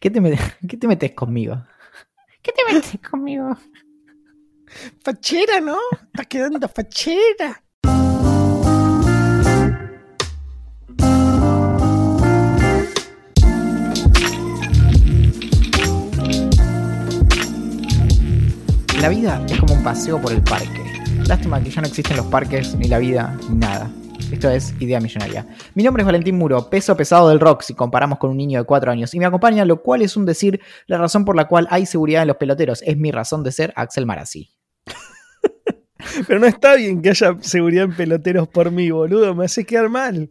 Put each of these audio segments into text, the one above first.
¿Qué te, ¿Qué te metes conmigo? ¿Qué te metes conmigo? Fachera, ¿no? Está quedando fachera. La vida es como un paseo por el parque. Lástima que ya no existen los parques, ni la vida, ni nada. Esto es Idea Millonaria. Mi nombre es Valentín Muro, peso pesado del rock si comparamos con un niño de 4 años. Y me acompaña, lo cual es un decir, la razón por la cual hay seguridad en los peloteros. Es mi razón de ser Axel Marazzi. Pero no está bien que haya seguridad en peloteros por mí, boludo. Me hace quedar mal.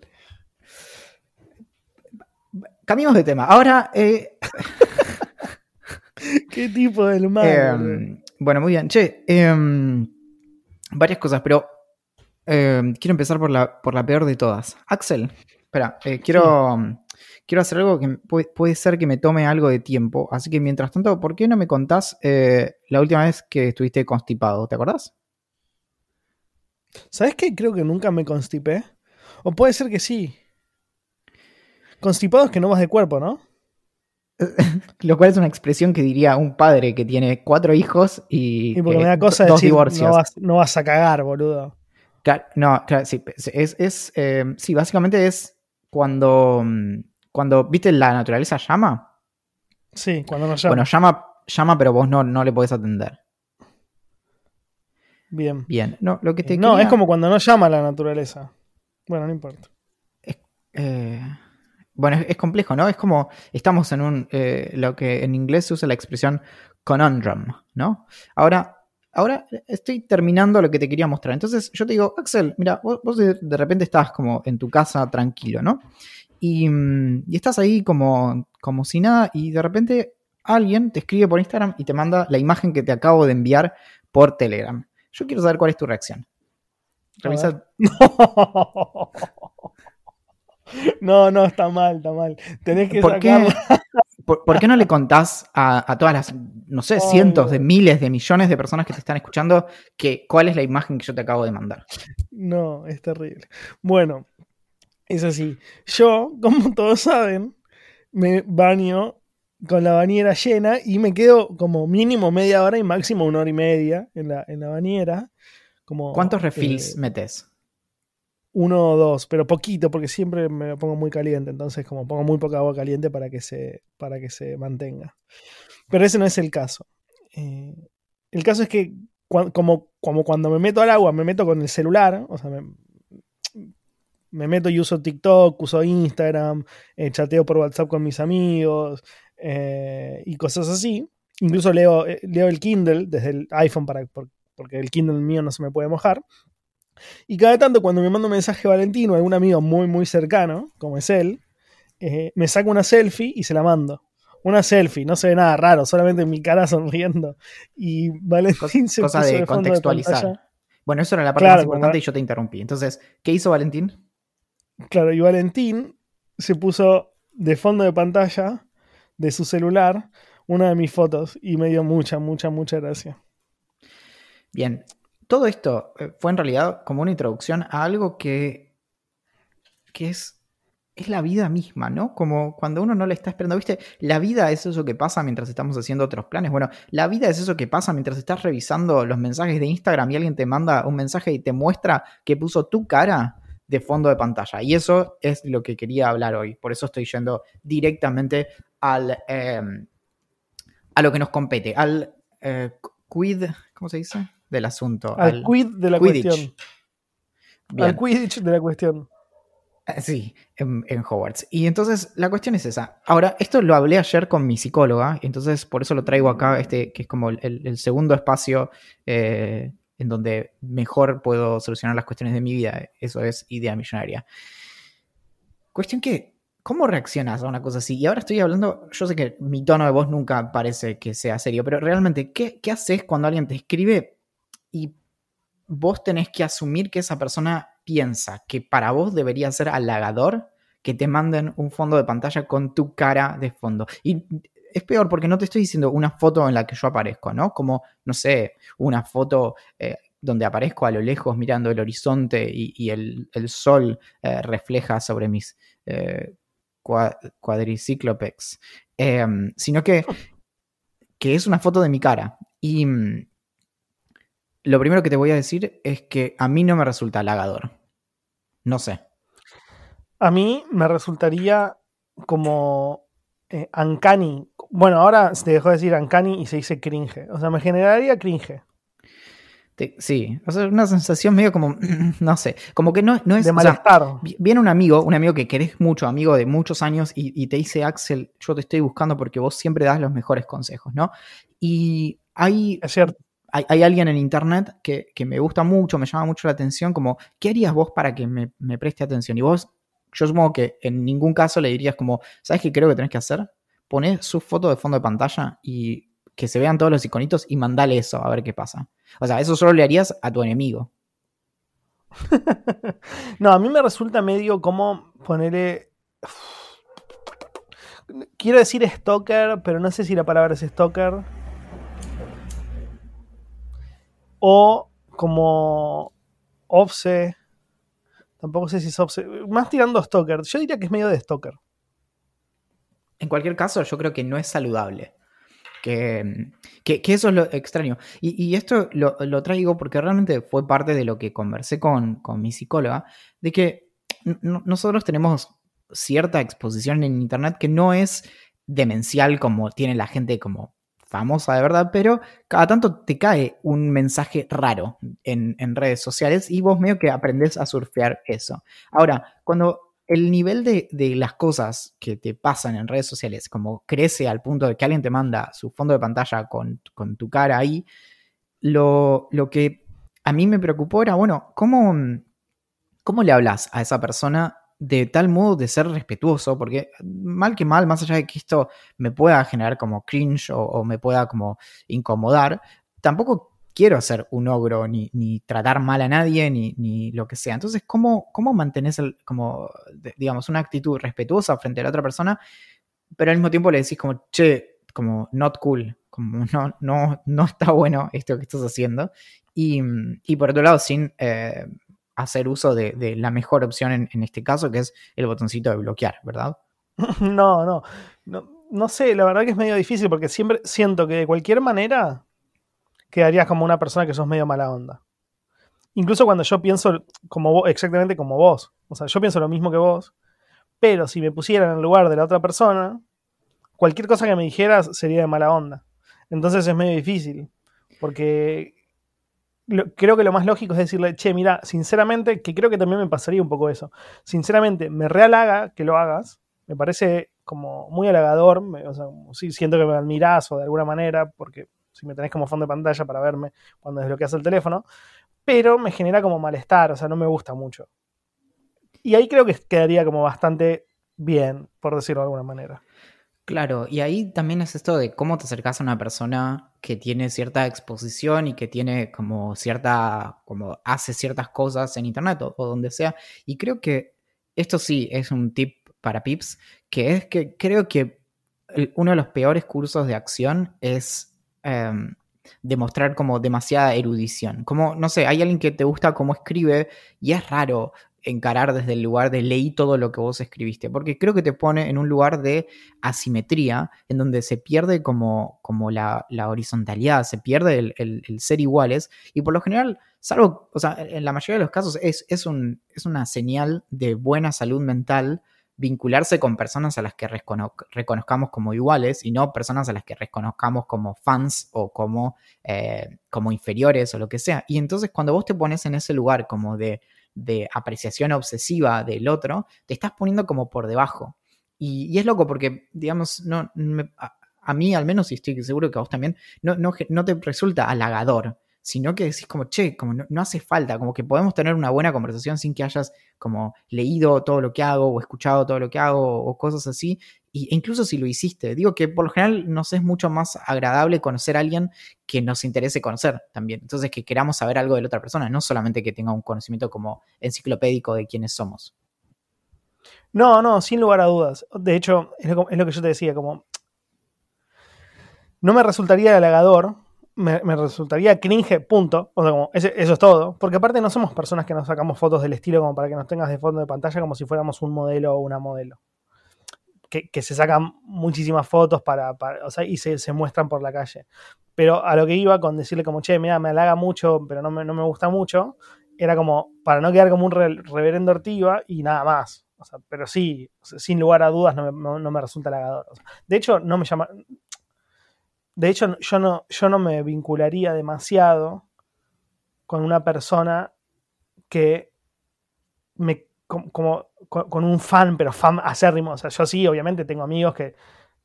Cambiemos de tema. Ahora. Eh, ¿Qué tipo del mal? Eh, bueno, muy bien. Che, em, varias cosas, pero Em, quiero empezar por la, por la peor de todas. Axel, espera, eh, quiero, quiero hacer algo que puede, ser que me tome algo de tiempo. Así que mientras tanto, ¿por qué no me contás eh, la última vez que estuviste constipado? ¿Te acordás? ¿Sabes qué? Creo que nunca me constipé. O puede ser que sí. Constipado es que no vas de cuerpo, ¿no? Lo cual es una expresión que diría un padre que tiene cuatro hijos y, y porque me da cosa dos divorcios. No vas, no vas a cagar, boludo no, claro, sí, es, es eh, sí, básicamente es cuando, mm, cuando, ¿viste la naturaleza llama? Sí, cuando nos llama. Bueno, llama, llama pero vos no, no le podés atender. Bien. Bien, no, lo que te No, es como cuando no llama la naturaleza. Bueno, no importa. Eh, bueno, es, complejo, ¿no? Es como, estamos en un, eh, lo que en inglés se usa la expresión conundrum, ¿no? Ahora, ahora estoy terminando lo que te quería mostrar. Entonces yo te digo, Axel, mira, vos, de, repente estás como en tu casa tranquilo, ¿no? Y, mm, estás ahí como, como si nada y de repente alguien te escribe por Instagram y te manda la imagen que te acabo de enviar por Telegram. Yo quiero saber cuál es tu reacción. Revisa. No. no, está mal, está mal. Tenés que ¿Por ¿Por, qué no le contás a, todas las, no sé, cientos de miles de millones de personas que te están escuchando que cuál es la imagen que yo te acabo de mandar? No, es terrible. Bueno, es así. Yo, como todos saben, me baño con la bañera llena y me quedo como mínimo media hora y máximo una hora y media en la, en la bañera. Como, ¿Cuántos refills eh, metes? Uno o dos, pero poquito, porque siempre me pongo muy caliente, entonces como pongo muy poca agua caliente para que se, para que se mantenga. Pero ese no es el caso. Eh, el caso es que como, como cuando me meto al agua, me meto con el celular, o sea, me, meto y uso TikTok, uso Instagram, eh, chateo por WhatsApp con mis amigos eh, y cosas así. Incluso leo, leo el Kindle desde el iPhone para, porque el Kindle mío no se me puede mojar. Y cada tanto cuando me manda un mensaje Valentino, algún amigo muy, muy cercano, como es él, eh, me saco una selfie y se la mando. Una selfie, no se ve nada raro, solamente mi cara sonriendo. Y Valentín se Cosa de, contextualizar. bueno, eso era la parte más importante y yo te interrumpí. Entonces, ¿qué hizo Valentín? Claro, y Valentín se puso de fondo de pantalla de su celular una de mis fotos y me dio mucha, mucha, mucha gracia. Bien, todo esto eh, fue en realidad como una introducción a algo que, que es, es la vida misma, ¿no? Como cuando uno no le está esperando, ¿viste? La vida es eso que pasa mientras estamos haciendo otros planes. Bueno, la vida es eso que pasa mientras estás revisando los mensajes de Instagram y alguien te manda un mensaje y te muestra que puso tu cara de fondo de pantalla. Y eso es lo que quería hablar hoy. Por eso estoy yendo directamente al, em, a lo que nos compete, al eh, quid, ¿cómo se dice? Del asunto. Al, quid de la cuestión. Al quidditch de la cuestión. Eh, sí, en, Hogwarts. Y entonces la cuestión es esa. Ahora, esto lo hablé ayer con mi psicóloga, entonces por eso lo traigo acá, este, que es como el, segundo espacio eh, en donde mejor puedo solucionar las cuestiones de mi vida. Eso es idea millonaria. Cuestión que ¿Cómo reaccionas a una cosa así? Y ahora estoy hablando, yo sé que mi tono de voz nunca parece que sea serio, pero realmente, ¿qué, qué haces cuando alguien te escribe vos tenés que asumir que esa persona piensa que para vos debería ser halagador que te manden un fondo de pantalla con tu cara de fondo? Y es peor porque no te estoy diciendo una foto en la que yo aparezco, ¿no? Como, no sé, una foto eh, donde aparezco a lo lejos mirando el horizonte y, el, sol eh, refleja sobre mis eh, cuadriciclopex, em, sino que, que es una foto de mi cara. Y mm, lo primero que te voy a decir es que a mí no me resulta halagador. No sé. A mí me resultaría como eh, uncanny. Bueno, ahora se dejó de decir uncanny y se dice cringe. O sea, me generaría cringe sí, o sea, una sensación medio como, no sé, como que no, no es... De malestar. viene un amigo, un amigo que querés mucho, amigo de muchos años, y, te dice, Axel, yo te estoy buscando porque vos siempre das los mejores consejos, ¿no? Y hay... Es cierto. Hay, alguien en internet que, me gusta mucho, me llama mucho la atención, como, ¿qué harías vos para que me, me preste atención? Y vos, yo supongo que en ningún caso le dirías como, ¿sabes qué creo que tenés que hacer? Poner su foto de fondo de pantalla y que se vean todos los iconitos y mandale eso a ver qué pasa. O sea, eso solo le harías a tu enemigo. no, a mí me resulta medio como ponerle. Quiero decir stalker, pero no sé si la palabra es stalker. O como obse. Tampoco sé si es obse. Más tirando stalker. Yo diría que es medio de stalker. En cualquier caso, yo creo que no es saludable. Que, eso es lo extraño. Y, esto lo, traigo porque realmente fue parte de lo que conversé con, mi psicóloga, de que nosotros tenemos cierta exposición en Internet que no es demencial como tiene la gente como famosa de verdad, pero cada tanto te cae un mensaje raro en, redes sociales y vos medio que aprendés a surfear eso. Ahora, cuando el nivel de, las cosas que te pasan en redes sociales, como crece al punto de que alguien te manda su fondo de pantalla con, tu cara ahí, lo, que a mí me preocupó era, bueno, ¿cómo, ¿cómo le hablas a esa persona de tal modo de ser respetuoso? Porque mal que mal, más allá de que esto me pueda generar como cringe o, me pueda como incomodar, tampoco quiero ser un ogro, ni, tratar mal a nadie, ni, lo que sea. Entonces, ¿cómo, cómo mantenés como, digamos, una actitud respetuosa frente a la otra persona, pero al mismo tiempo le decís como, che, como, not cool, como, no, no, no está bueno esto que estás haciendo. Y, por otro lado, sin eh, hacer uso de, la mejor opción en, este caso, que es el botoncito de bloquear, ¿verdad? No, no, no, no sé, la verdad que es medio difícil porque siempre siento que de cualquier manera quedarías como una persona que sos medio mala onda. Incluso cuando yo pienso como exactamente como vos. O sea, yo pienso lo mismo que vos, pero si me pusieran en el lugar de la otra persona, cualquier cosa que me dijeras sería de mala onda. Entonces es medio difícil, porque creo que lo más lógico es decirle, che, mira, sinceramente, que creo que también me pasaría un poco eso. Sinceramente, me realaga que lo hagas, me parece como muy halagador, o sea, sí, siento que me admirás o de alguna manera, porque si me tenés como fondo de pantalla para verme cuando desbloqueas el teléfono, pero me genera como malestar, o sea, no me gusta mucho. Y ahí creo que quedaría como bastante bien, por decirlo de alguna manera. Claro, y ahí también es esto de cómo te acercas a una persona que tiene cierta exposición y que tiene como cierta, como hace ciertas cosas en internet o, donde sea. Y creo que esto sí es un tip para Pips, que es que creo que uno de los peores cursos de acción es Em, demostrar como demasiada erudición. Como, no sé, hay alguien que te gusta cómo escribe y es raro encarar desde el lugar de leí todo lo que vos escribiste, porque creo que te pone en un lugar de asimetría, en donde se pierde como, como la, horizontalidad, se pierde el, ser iguales, y por lo general, salvo, o sea, en la mayoría de los casos es, es, un, es una señal de buena salud mental vincularse con personas a las que reconozcamos como iguales y no personas a las que reconozcamos como fans o como, eh, como inferiores o lo que sea. Y entonces cuando vos te pones en ese lugar como de, apreciación obsesiva del otro, te estás poniendo como por debajo. Y, es loco porque, digamos, no, a, mí al menos, y estoy seguro que a vos también, no, no, no te resulta halagador sino que decís como, che, como no, hace falta, como que podemos tener una buena conversación sin que hayas como leído todo lo que hago o escuchado todo lo que hago o cosas así, y, e incluso si lo hiciste. Digo que por lo general nos es mucho más agradable conocer a alguien que nos interese conocer también. Entonces que queramos saber algo de la otra persona, no solamente que tenga un conocimiento como enciclopédico de quiénes somos. No, no, sin lugar a dudas. De hecho, es lo, que yo te decía, como... No me resultaría halagador me, resultaría cringe, punto. O sea, como, eso es todo. Porque aparte no somos personas que nos sacamos fotos del estilo como para que nos tengas de fondo de pantalla como si fuéramos un modelo o una modelo. Que, se sacan muchísimas fotos para, o sea, y se, muestran por la calle. Pero a lo que iba con decirle como, che, mira, me halaga mucho, pero no me, no me gusta mucho, era como, para no quedar como un reverendo ortiva y nada más. O sea, pero sí, sin lugar a dudas no me, no, me resulta halagador. de hecho, no me llama, de hecho, yo no, yo no me vincularía demasiado con una persona que me como, con, un fan, pero fan acérrimo. O sea, yo sí, obviamente tengo amigos que,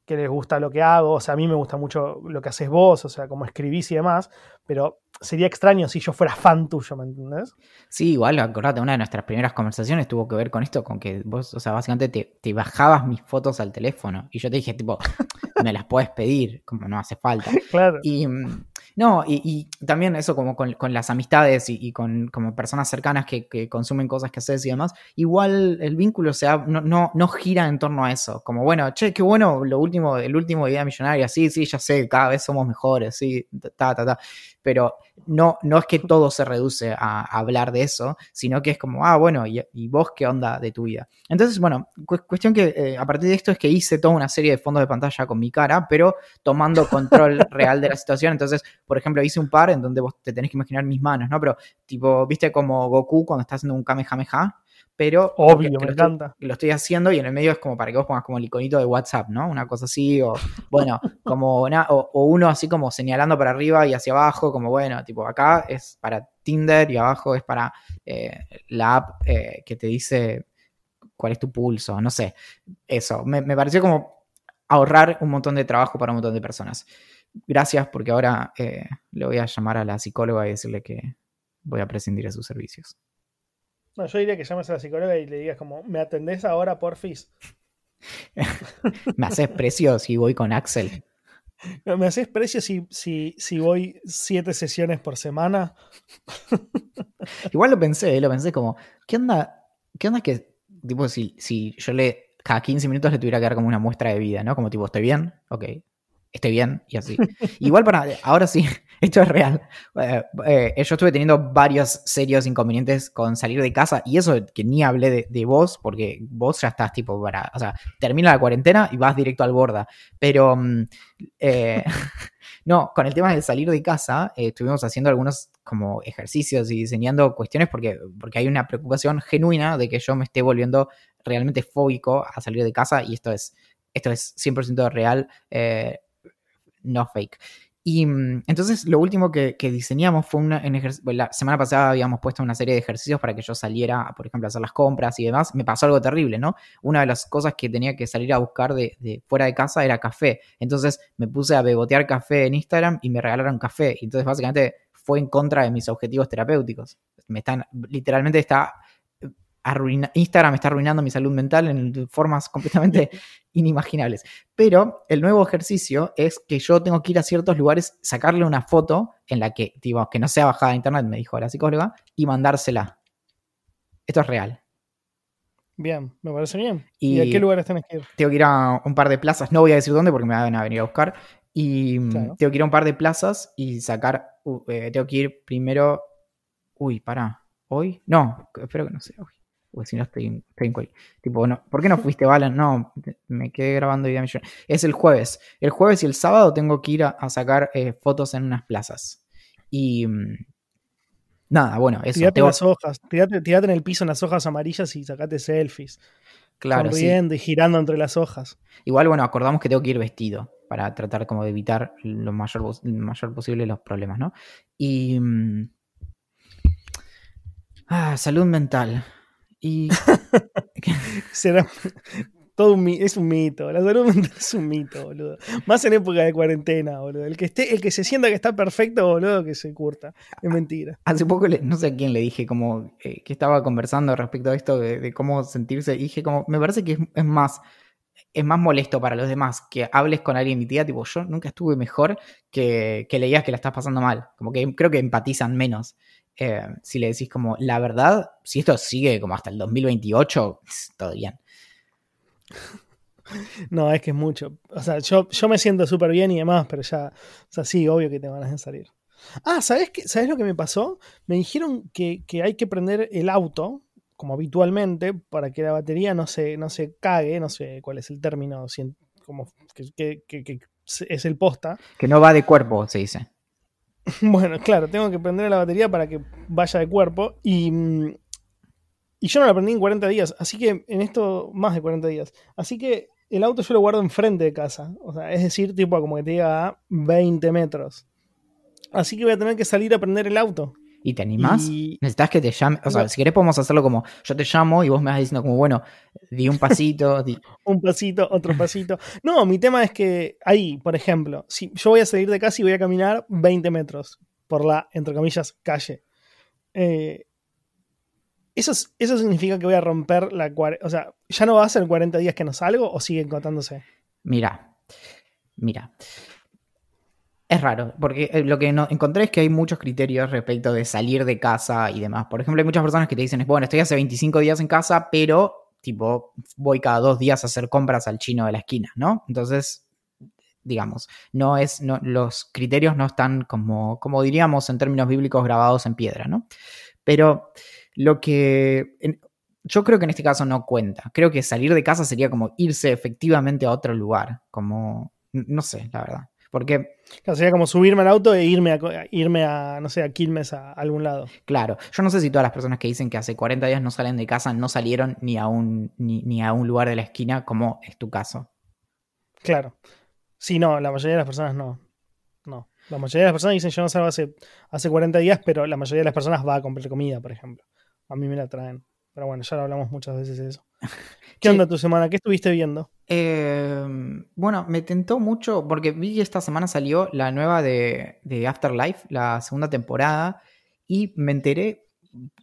que les gusta lo que hago. O sea, a mí me gusta mucho lo que haces vos, o sea, como escribís y demás. Pero sería extraño si yo fuera fan tuyo, ¿me entendés? Sí, igual, acordate, una de nuestras primeras conversaciones tuvo que ver con esto, con que vos, o sea, básicamente te, te bajabas mis fotos al teléfono y yo te dije, tipo, me las puedes pedir, como no hace falta. Claro. Y, no, y, también eso como con, las amistades y, con como personas cercanas que, consumen cosas que haces y demás, igual el vínculo sea, no, no, no, gira en torno a eso. Como, bueno, che, qué bueno lo último, el último Idea Millonaria, sí, sí, ya sé, cada vez somos mejores, sí, ta, ta, ta. Pero no, no es que todo se reduce a, hablar de eso, sino que es como, ah, bueno, y, vos qué onda de tu vida? Entonces, bueno, cuestión que eh, a partir de esto es que hice toda una serie de fondos de pantalla con mi cara, pero tomando control real de la situación. Entonces, por ejemplo, hice un par en donde vos te tenés que imaginar mis manos, ¿no? Pero, tipo, viste como Goku cuando está haciendo un Kamehameha, pero obvio, me encanta. lo estoy haciendo y en el medio es como para que vos pongas como el iconito de WhatsApp, ¿no? Una cosa así, o bueno, como o, uno así como señalando para arriba y hacia abajo, como bueno, tipo acá es para Tinder y abajo es para eh, la app eh, que te dice cuál es tu pulso, no sé. Eso, me, me, pareció como ahorrar un montón de trabajo para un montón de personas. Gracias porque ahora eh, le voy a llamar a la psicóloga y decirle que voy a prescindir de sus servicios. No, yo diría que llames a la psicóloga y le digas como, ¿me atendés ahora, porfis? ¿Me haces precio si voy con Axel? ¿Me haces precio si, si, si voy siete sesiones por semana? Igual lo pensé, lo pensé como, ¿qué onda? ¿Qué onda que, tipo, si, si yo le, cada 15 minutos le tuviera que dar como una muestra de vida, ¿no? Como tipo, ¿estoy bien? Ok, estoy bien y así. Igual para, ahora sí, esto es real. Eh, eh, yo estuve teniendo varios serios inconvenientes con salir de casa y eso que ni hablé de, vos, porque vos ya estás tipo para, o sea, termina la cuarentena y vas directo al borda. Pero, mm, eh, no, con el tema de salir de casa, estuvimos haciendo algunos como ejercicios y diseñando cuestiones porque, porque hay una preocupación genuina de que yo me esté volviendo realmente fóbico a salir de casa y esto es, esto es 100% real no fake. Y mm, entonces lo último que, diseñamos fue una, en la semana pasada habíamos puesto una serie de ejercicios para que yo saliera, por ejemplo, a hacer las compras y demás. Me pasó algo terrible, ¿no? Una de las cosas que tenía que salir a buscar de, fuera de casa era café. Entonces me puse a bebotear café en Instagram y me regalaron café. Entonces básicamente fue en contra de mis objetivos terapéuticos. Me están, literalmente está Instagram está arruinando mi salud mental en formas completamente inimaginables. Pero el nuevo ejercicio es que yo tengo que ir a ciertos lugares, sacarle una foto en la que, digo, que no sea bajada de internet, me dijo la psicóloga, y mandársela. Esto es real. Bien, me parece bien. ¿Y, a qué lugares tenés que ir? Tengo que ir a un par de plazas, no voy a decir dónde porque me van a venir a buscar. Y mm, tengo que ir a un par de plazas y sacar, eh, tengo que ir primero, uy, para, hoy, no, espero que no sea hoy porque si no estoy, en cual. Tipo, no, ¿por qué no fuiste, Balan? No, me quedé grabando Idea Millonaria. Es el jueves. El jueves y el sábado tengo que ir a, sacar eh, fotos en unas plazas. Y. Mm, nada, bueno, eso. Tirate las hojas, tirate, en el piso en las hojas amarillas y sacate selfies. Claro. Sonriendo y girando entre las hojas. Igual, bueno, acordamos que tengo que ir vestido para tratar como de evitar lo mayor, mayor posible los problemas, ¿no? Y. Mm, ah, salud mental. Y. ¿Será, todo un, es un mito. La salud mental es un mito, boludo. Más en época de cuarentena, boludo. El que, esté, el que se sienta que está perfecto, boludo, que se curta. Es mentira. Hace poco, no sé a quién le dije, como eh, que estaba conversando respecto a esto de, cómo sentirse. Y dije, como, me parece que es, más es más molesto para los demás que hables con alguien y te tipo, yo nunca estuve mejor que, que leías que la estás pasando mal. Como que creo que empatizan menos. Eh, si le decís como, la verdad, si esto sigue como hasta el 2028, todo bien. No, es que es mucho. O sea, yo, yo me siento súper bien y demás, pero ya, o sea, sí, obvio que te van a salir. Ah, ¿sabes, qué, ¿sabes lo que me pasó? Me dijeron que, hay que prender el auto, como habitualmente, para que la batería no se, no se cague, no sé cuál es el término, como que, que es el posta. Que no va de cuerpo, se dice. Bueno, claro, tengo que prender la batería para que vaya de cuerpo. Y, y yo no la prendí en 40 días. Así que en esto, más de 40 días. Así que el auto yo lo guardo enfrente de casa. O sea, es decir, tipo como que te diga a 20 metros. Así que voy a tener que salir a prender el auto. ¿Y te animás? ¿Necesitas que te llame? O sea, si querés podemos hacerlo como yo te llamo y vos me vas diciendo como, bueno, di un pasito. un pasito, otro pasito. No, mi tema es que ahí, por ejemplo, si yo voy a salir de casa y voy a caminar 20 metros por la, entre comillas, calle. Eh, eso, eso significa que voy a romper la... O sea, ¿ya no va a ser 40 días que no salgo o sigue contándose? Mira, mira. Es raro, porque eh, lo que no, encontré es que hay muchos criterios respecto de salir de casa y demás. Por ejemplo, hay muchas personas que te dicen, bueno, estoy hace 25 días en casa, pero tipo, voy cada dos días a hacer compras al chino de la esquina, ¿no? Entonces, digamos, no es, no, los criterios no están como, como diríamos en términos bíblicos grabados en piedra, ¿no? Pero lo que... yo creo que en este caso no cuenta. Creo que salir de casa sería como irse efectivamente a otro lugar, como... No sé, la verdad. Porque. sería como subirme al auto e irme a, irme a no sé, a Quilmes a, algún lado. Claro. Yo no sé si todas las personas que dicen que hace 40 días no salen de casa no salieron ni a un, ni, a un lugar de la esquina, como es tu caso. Claro. Sí, no, la mayoría de las personas no. No. La mayoría de las personas dicen yo no salgo hace, hace 40 días, pero la mayoría de las personas va a comprar comida, por ejemplo. A mí me la traen. Pero bueno, ya lo hablamos muchas veces de eso. ¿Qué onda tu semana? ¿Qué estuviste viendo? Em, bueno, me tentó mucho porque vi que esta semana salió la nueva de, Afterlife, la segunda temporada, y me enteré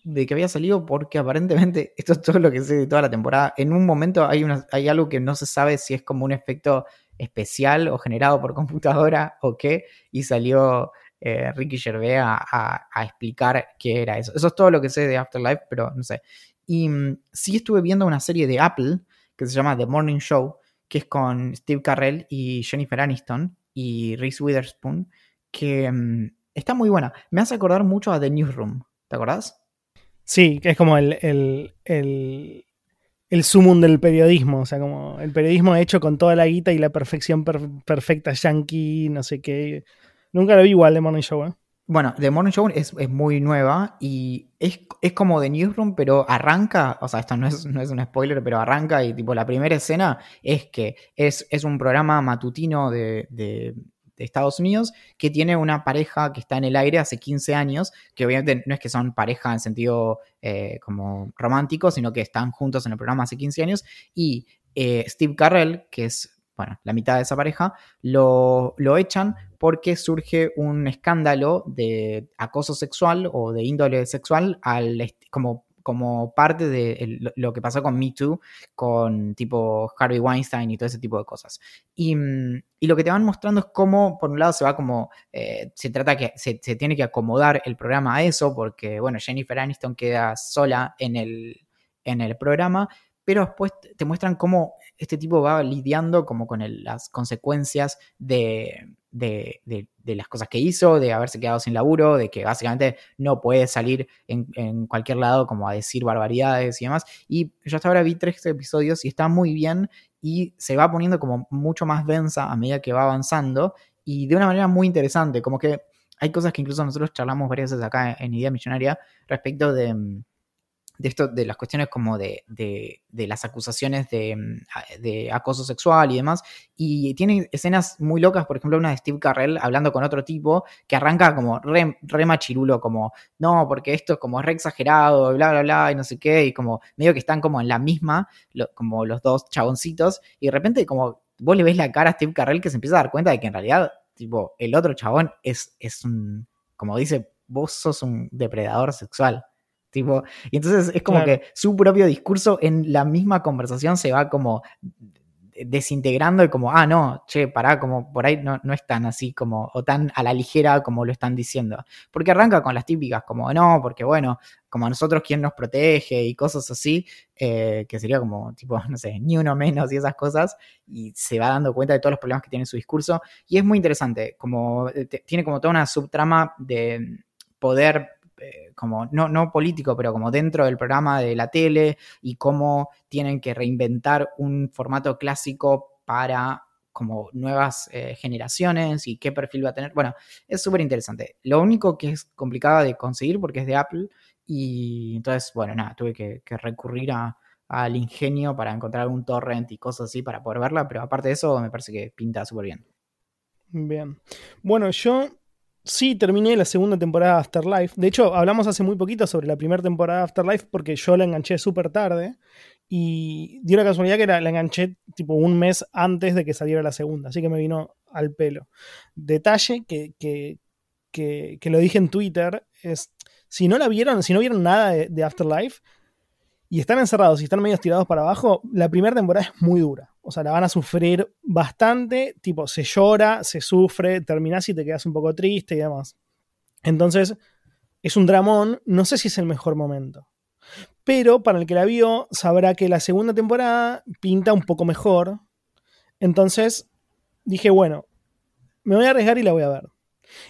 de que había salido porque aparentemente, esto es todo lo que sé de toda la temporada, en un momento hay, una, algo que no se sabe si es como un efecto especial o generado por computadora o qué, y salió eh, Ricky Gervais a, a, explicar qué era eso. Eso es todo lo que sé de Afterlife, pero no sé. Y mm, sí estuve viendo una serie de Apple que se llama The Morning Show, que es con Steve Carrell y Jennifer Aniston y Reese Witherspoon, que mm, está muy buena. Me hace acordar mucho a The Newsroom, ¿te acordás? Sí, que es como el, el, el, el sumum del periodismo, o sea, como el periodismo hecho con toda la guita y la perfección perfecta yankee, no sé qué. Nunca lo vi igual The Morning Show, ¿eh? Bueno, The Morning Show es, muy nueva y es, como The Newsroom, pero arranca, o sea, esto no es, no es un spoiler, pero arranca y tipo la primera escena es que es, es un programa matutino de, de, Estados Unidos que tiene una pareja que está en el aire hace 15 años, que obviamente no es que son pareja en sentido eh, como romántico, sino que están juntos en el programa hace 15 años y eh, Steve Carrell, que es bueno, la mitad de esa pareja, lo, lo, echan porque surge un escándalo de acoso sexual o de índole sexual al, como, como parte de lo que pasó con Me Too, con tipo Harvey Weinstein y todo ese tipo de cosas. Y, y lo que te van mostrando es cómo, por un lado, se va como, eh, se trata que se, se, tiene que acomodar el programa a eso, porque, bueno, Jennifer Aniston queda sola en el, en el programa, pero después te muestran cómo este tipo va lidiando como con las consecuencias de, las cosas que hizo, de haberse quedado sin laburo, de que básicamente no puede salir en, cualquier lado como a decir barbaridades y demás. Y yo hasta ahora vi tres episodios y está muy bien y se va poniendo como mucho más densa a medida que va avanzando y de una manera muy interesante, como que hay cosas que incluso nosotros charlamos varias veces acá en Idea Millonaria respecto de de esto, de las cuestiones como de, de, las acusaciones de, de, acoso sexual y demás. Y tiene escenas muy locas, por ejemplo, una de Steve Carrell hablando con otro tipo que arranca como re, machirulo, como, no, porque esto es como re exagerado, bla, bla, bla, y no sé qué, y como medio que están como en la misma, como los dos chaboncitos, y de repente como vos le ves la cara a Steve Carrell que se empieza a dar cuenta de que en realidad, tipo, el otro chabón es, es un, como dice, vos sos un depredador sexual y entonces es como que su propio discurso en la misma conversación se va como desintegrando y como, ah, no, che, pará, como por ahí no, no es tan así como, o tan a la ligera como lo están diciendo. Porque arranca con las típicas, como, no, porque bueno, como a nosotros quién nos protege y cosas así, eh, que sería como, tipo, no sé, ni uno menos y esas cosas, y se va dando cuenta de todos los problemas que tiene su discurso. Y es muy interesante, como, eh, tiene como toda una subtrama de poder eh, como no, no político, pero como dentro del programa de la tele y cómo tienen que reinventar un formato clásico para como nuevas eh, generaciones y qué perfil va a tener. Bueno, es súper interesante. Lo único que es complicado de conseguir porque es de Apple y entonces, bueno, nada, tuve que, recurrir al ingenio para encontrar un torrent y cosas así para poder verla, pero aparte de eso me parece que pinta súper bien. Bien. Bueno, yo Sí, terminé la segunda temporada de Afterlife. De hecho, hablamos hace muy poquito sobre la primera temporada de Afterlife porque yo la enganché súper tarde y dio la casualidad que la, enganché tipo un mes antes de que saliera la segunda, así que me vino al pelo. Detalle que, que, que, lo dije en Twitter es, si no la vieron, si no vieron nada de Afterlife, y están encerrados y están medio tirados para abajo, la primera temporada es muy dura. O sea, la van a sufrir bastante, tipo, se llora, se sufre, terminás y te quedas un poco triste y demás. Entonces, es un dramón, no sé si es el mejor momento. Pero para el que la vio, sabrá que la segunda temporada pinta un poco mejor. Entonces, dije, bueno, me voy a arriesgar y la voy a ver.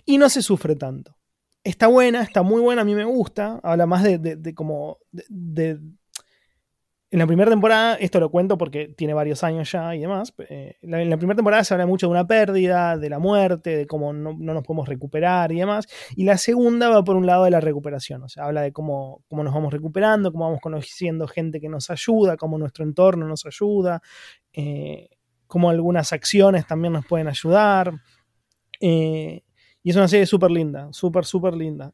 Y no se sufre tanto. Está buena, está muy buena, a mí me gusta. Habla más de, de como de, en la primera temporada, esto lo cuento porque tiene varios años ya y demás, eh, en la primera temporada se habla mucho de una pérdida, de la muerte, de cómo no, nos podemos recuperar y demás, y la segunda va por un lado de la recuperación, o sea, habla de cómo, cómo nos vamos recuperando, cómo vamos conociendo gente que nos ayuda, cómo nuestro entorno nos ayuda, eh, cómo algunas acciones también nos pueden ayudar. Eh, y es una serie súper linda, súper, súper linda.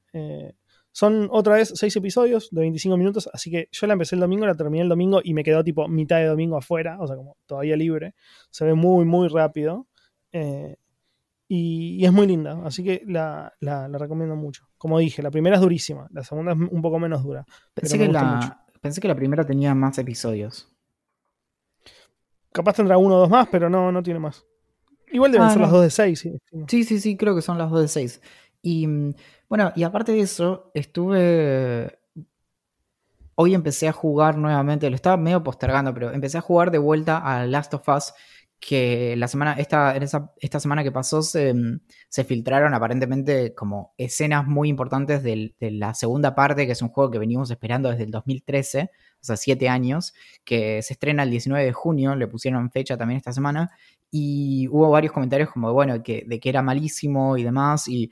Son otra vez seis episodios de 25 minutos, así que yo la empecé el domingo, la terminé el domingo y me quedó tipo mitad de domingo afuera, o sea, como todavía libre. Se ve muy, muy rápido. Eh, y, es muy linda, así que la, recomiendo mucho. Como dije, la primera es durísima, la segunda es un poco menos dura. Pensé, que la, pensé que la primera tenía más episodios. Capaz tendrá uno o dos más, pero no, no tiene más. Igual deben ah, ser las dos de seis. Sí, sí, sí, sí, creo que son las dos de seis. Y mm, bueno, y aparte de eso, estuve. Hoy empecé a jugar nuevamente, lo estaba medio postergando, pero empecé a jugar de vuelta a Last of Us, que la semana, esta, esa, esta semana que pasó se, mm, se, filtraron aparentemente como escenas muy importantes de la segunda parte, que es un juego que venimos esperando desde el 2013, o sea, siete años, que se estrena el 19 de junio, le pusieron fecha también esta semana, y hubo varios comentarios como, bueno, que, de que era malísimo y demás, y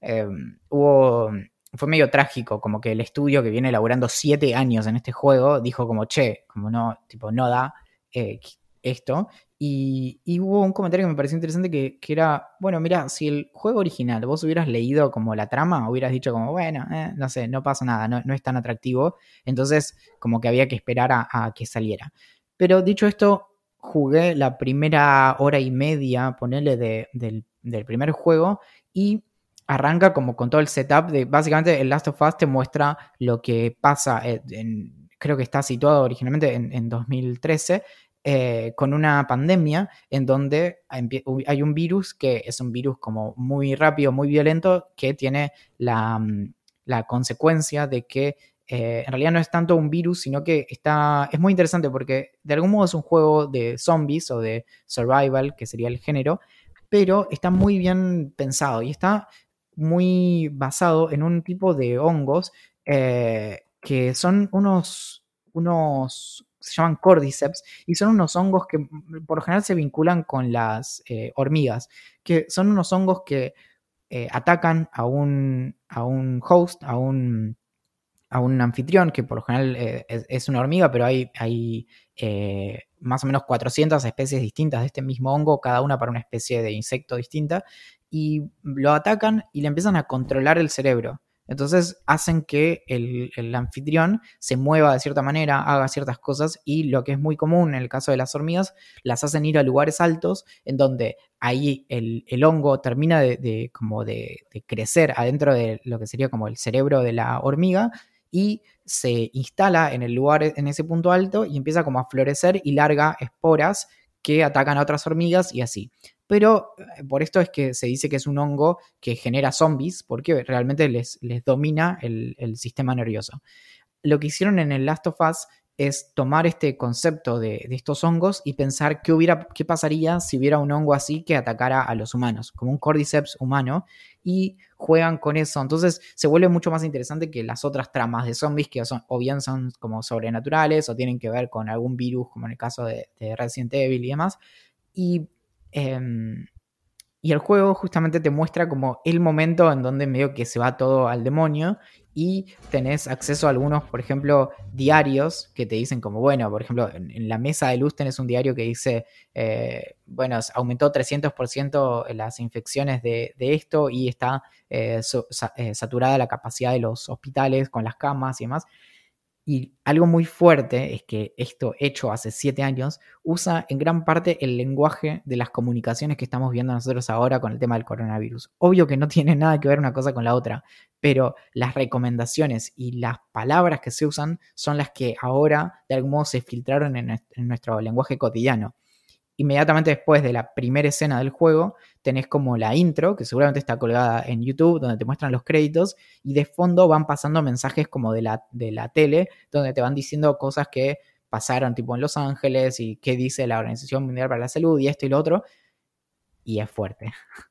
Em, hubo, fue medio trágico, como que el estudio que viene elaborando siete años en este juego dijo como, che, como no, tipo, no da eh, esto. Y, hubo un comentario que me pareció interesante que, era, bueno, mira, si el juego original vos hubieras leído como la trama, hubieras dicho como, bueno, eh, no sé, no pasa nada, no, es tan atractivo. Entonces, como que había que esperar a, que saliera. Pero dicho esto, jugué la primera hora y media, ponele, del, del primer juego y arranca como con todo el setup de básicamente el Last of Us te muestra lo que pasa en, creo que está situado originalmente en, 2013 eh, con una pandemia en donde hay un virus que es un virus como muy rápido, muy violento, que tiene la, mm, consecuencia de que eh, en realidad no es tanto un virus, sino que está, es muy interesante porque de algún modo es un juego de zombies o de survival, que sería el género, pero está muy bien pensado y está muy basado en un tipo de hongos eh, que son unos, unos, se llaman cordyceps, y son unos hongos que por lo general se vinculan con las eh, hormigas, que son unos hongos que eh, atacan a un, a un host, a un, a un anfitrión, que por lo general es, una hormiga, pero hay, hay más o menos 400 especies distintas de este mismo hongo, cada una para una especie de insecto distinta, y lo atacan y le empiezan a controlar el cerebro. Entonces hacen que el, anfitrión se mueva de cierta manera, haga ciertas cosas y lo que es muy común en el caso de las hormigas, las hacen ir a lugares altos en donde ahí el, hongo termina de, como de, crecer adentro de lo que sería como el cerebro de la hormiga y se instala en el lugar, en ese punto alto y empieza como a florecer y larga esporas que atacan a otras hormigas y así pero eh, por esto es que se dice que es un hongo que genera zombies, porque realmente les, les domina el, sistema nervioso. Lo que hicieron en el Last of Us es tomar este concepto de, estos hongos y pensar qué, hubiera, qué pasaría si hubiera un hongo así que atacara a los humanos, como un cordyceps humano, y juegan con eso. Entonces se vuelve mucho más interesante que las otras tramas de zombies que son, o bien son como sobrenaturales o tienen que ver con algún virus, como en el caso de, de Resident Evil y demás. Y Em, y el juego justamente te muestra como el momento en donde medio que se va todo al demonio y tenés acceso a algunos, por ejemplo, diarios que te dicen como, bueno, por ejemplo, en, la mesa de luz tenés un diario que dice, eh, bueno, aumentó 300% las infecciones de, esto y está eh, eh, saturada la capacidad de los hospitales con las camas y demás. Y algo muy fuerte es que esto hecho hace siete años usa en gran parte el lenguaje de las comunicaciones que estamos viendo nosotros ahora con el tema del coronavirus. Obvio que no tiene nada que ver una cosa con la otra, pero las recomendaciones y las palabras que se usan son las que ahora de algún modo se filtraron en, nuestro lenguaje cotidiano inmediatamente después de la primera escena del juego, tenés como la intro, que seguramente está colgada en YouTube, donde te muestran los créditos, y de fondo van pasando mensajes como de la, de la tele, donde te van diciendo cosas que pasaron tipo en Los Ángeles y qué dice la Organización Mundial para la Salud y esto y lo otro. Y es fuerte.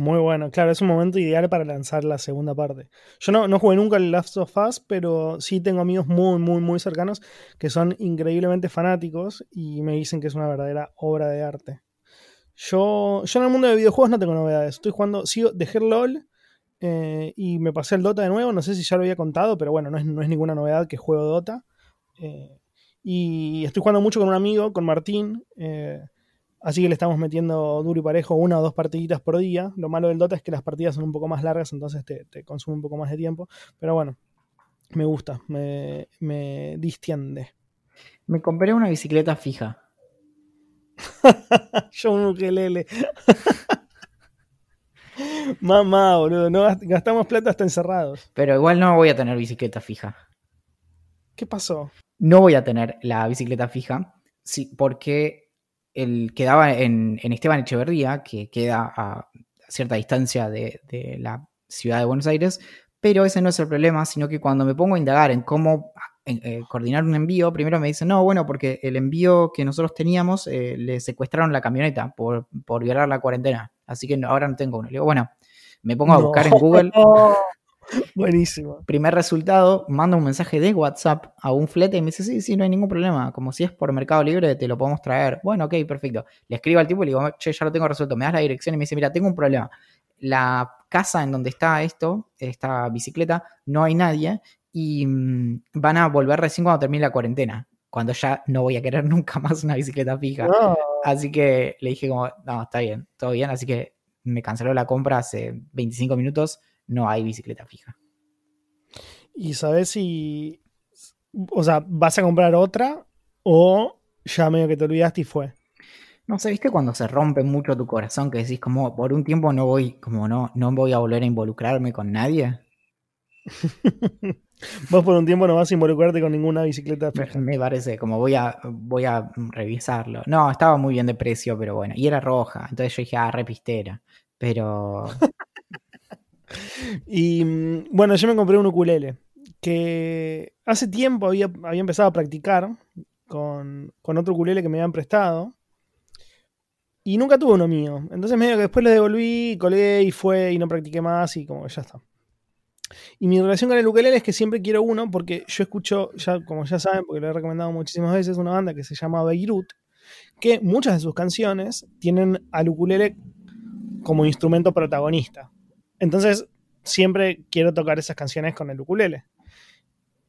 Muy bueno, claro, es un momento ideal para lanzar la segunda parte. Yo no, no jugué nunca el Last of Us, pero sí tengo amigos muy, muy, muy cercanos que son increíblemente fanáticos y me dicen que es una verdadera obra de arte. Yo, yo en el mundo de videojuegos no tengo novedades. Estoy jugando, sigo, dejé LOL eh, y me pasé el Dota de nuevo. No sé si ya lo había contado, pero bueno, no es, no es ninguna novedad que juego Dota. Eh, y estoy jugando mucho con un amigo, con Martín. Eh, Así que le estamos metiendo duro y parejo una o dos partiditas por día. Lo malo del Dota es que las partidas son un poco más largas, entonces te, consume un poco más de tiempo. Pero bueno, me gusta, me, me distiende. Me compré una bicicleta fija. Yo un ukelele. Mamá, boludo, no gastamos plata hasta encerrados. Pero igual no voy a tener bicicleta fija. ¿Qué pasó? No voy a tener la bicicleta fija, sí, porque el, quedaba en, Esteban Echeverría, que queda a cierta distancia de, la ciudad de Buenos Aires, pero ese no es el problema, sino que cuando me pongo a indagar en cómo eh, coordinar un envío, primero me dicen, no, bueno, porque el envío que nosotros teníamos eh, le secuestraron la camioneta por, por violar la cuarentena, así que ahora no tengo uno. Le digo, bueno, me pongo a buscar en Google. Buenísimo. Primer resultado, manda un mensaje de WhatsApp a un flete y me dice, sí, sí, no hay ningún problema. Como si es por Mercado Libre, te lo podemos traer. Bueno, ok, perfecto. Le escribo al tipo y le digo, che, ya lo tengo resuelto. Me das la dirección y me dice, mira, tengo un problema. La casa en donde está esto, esta bicicleta, no hay nadie y mm, van a volver recién cuando termine la cuarentena. Cuando ya no voy a querer nunca más una bicicleta fija. Así que le dije como, no, está bien, todo bien. Así que me canceló la compra hace 25 minutos no hay bicicleta fija. ¿Y sabes si, o sea, vas a comprar otra o ya medio que te olvidaste y fue? No sé, ¿viste cuando se rompe mucho tu corazón que decís como por un tiempo no voy, como no, no voy a volver a involucrarme con nadie? Vos por un tiempo no vas a involucrarte con ninguna bicicleta fija. Me parece, como voy a, voy a revisarlo. No, estaba muy bien de precio, pero bueno. Y era roja. Entonces yo dije, ah, repistera. Pero Y mm, bueno, yo me compré un ukulele que hace tiempo había, había empezado a practicar con, otro ukulele que me habían prestado. Y nunca tuve uno mío. Entonces medio que después lo devolví, colgué y fue y no practiqué más y como ya está. Y mi relación con el ukulele es que siempre quiero uno porque yo escucho, ya, como ya saben, porque lo he recomendado muchísimas veces, una banda que se llama Beirut, que muchas de sus canciones tienen al ukulele como instrumento protagonista. Entonces, siempre quiero tocar esas canciones con el ukulele.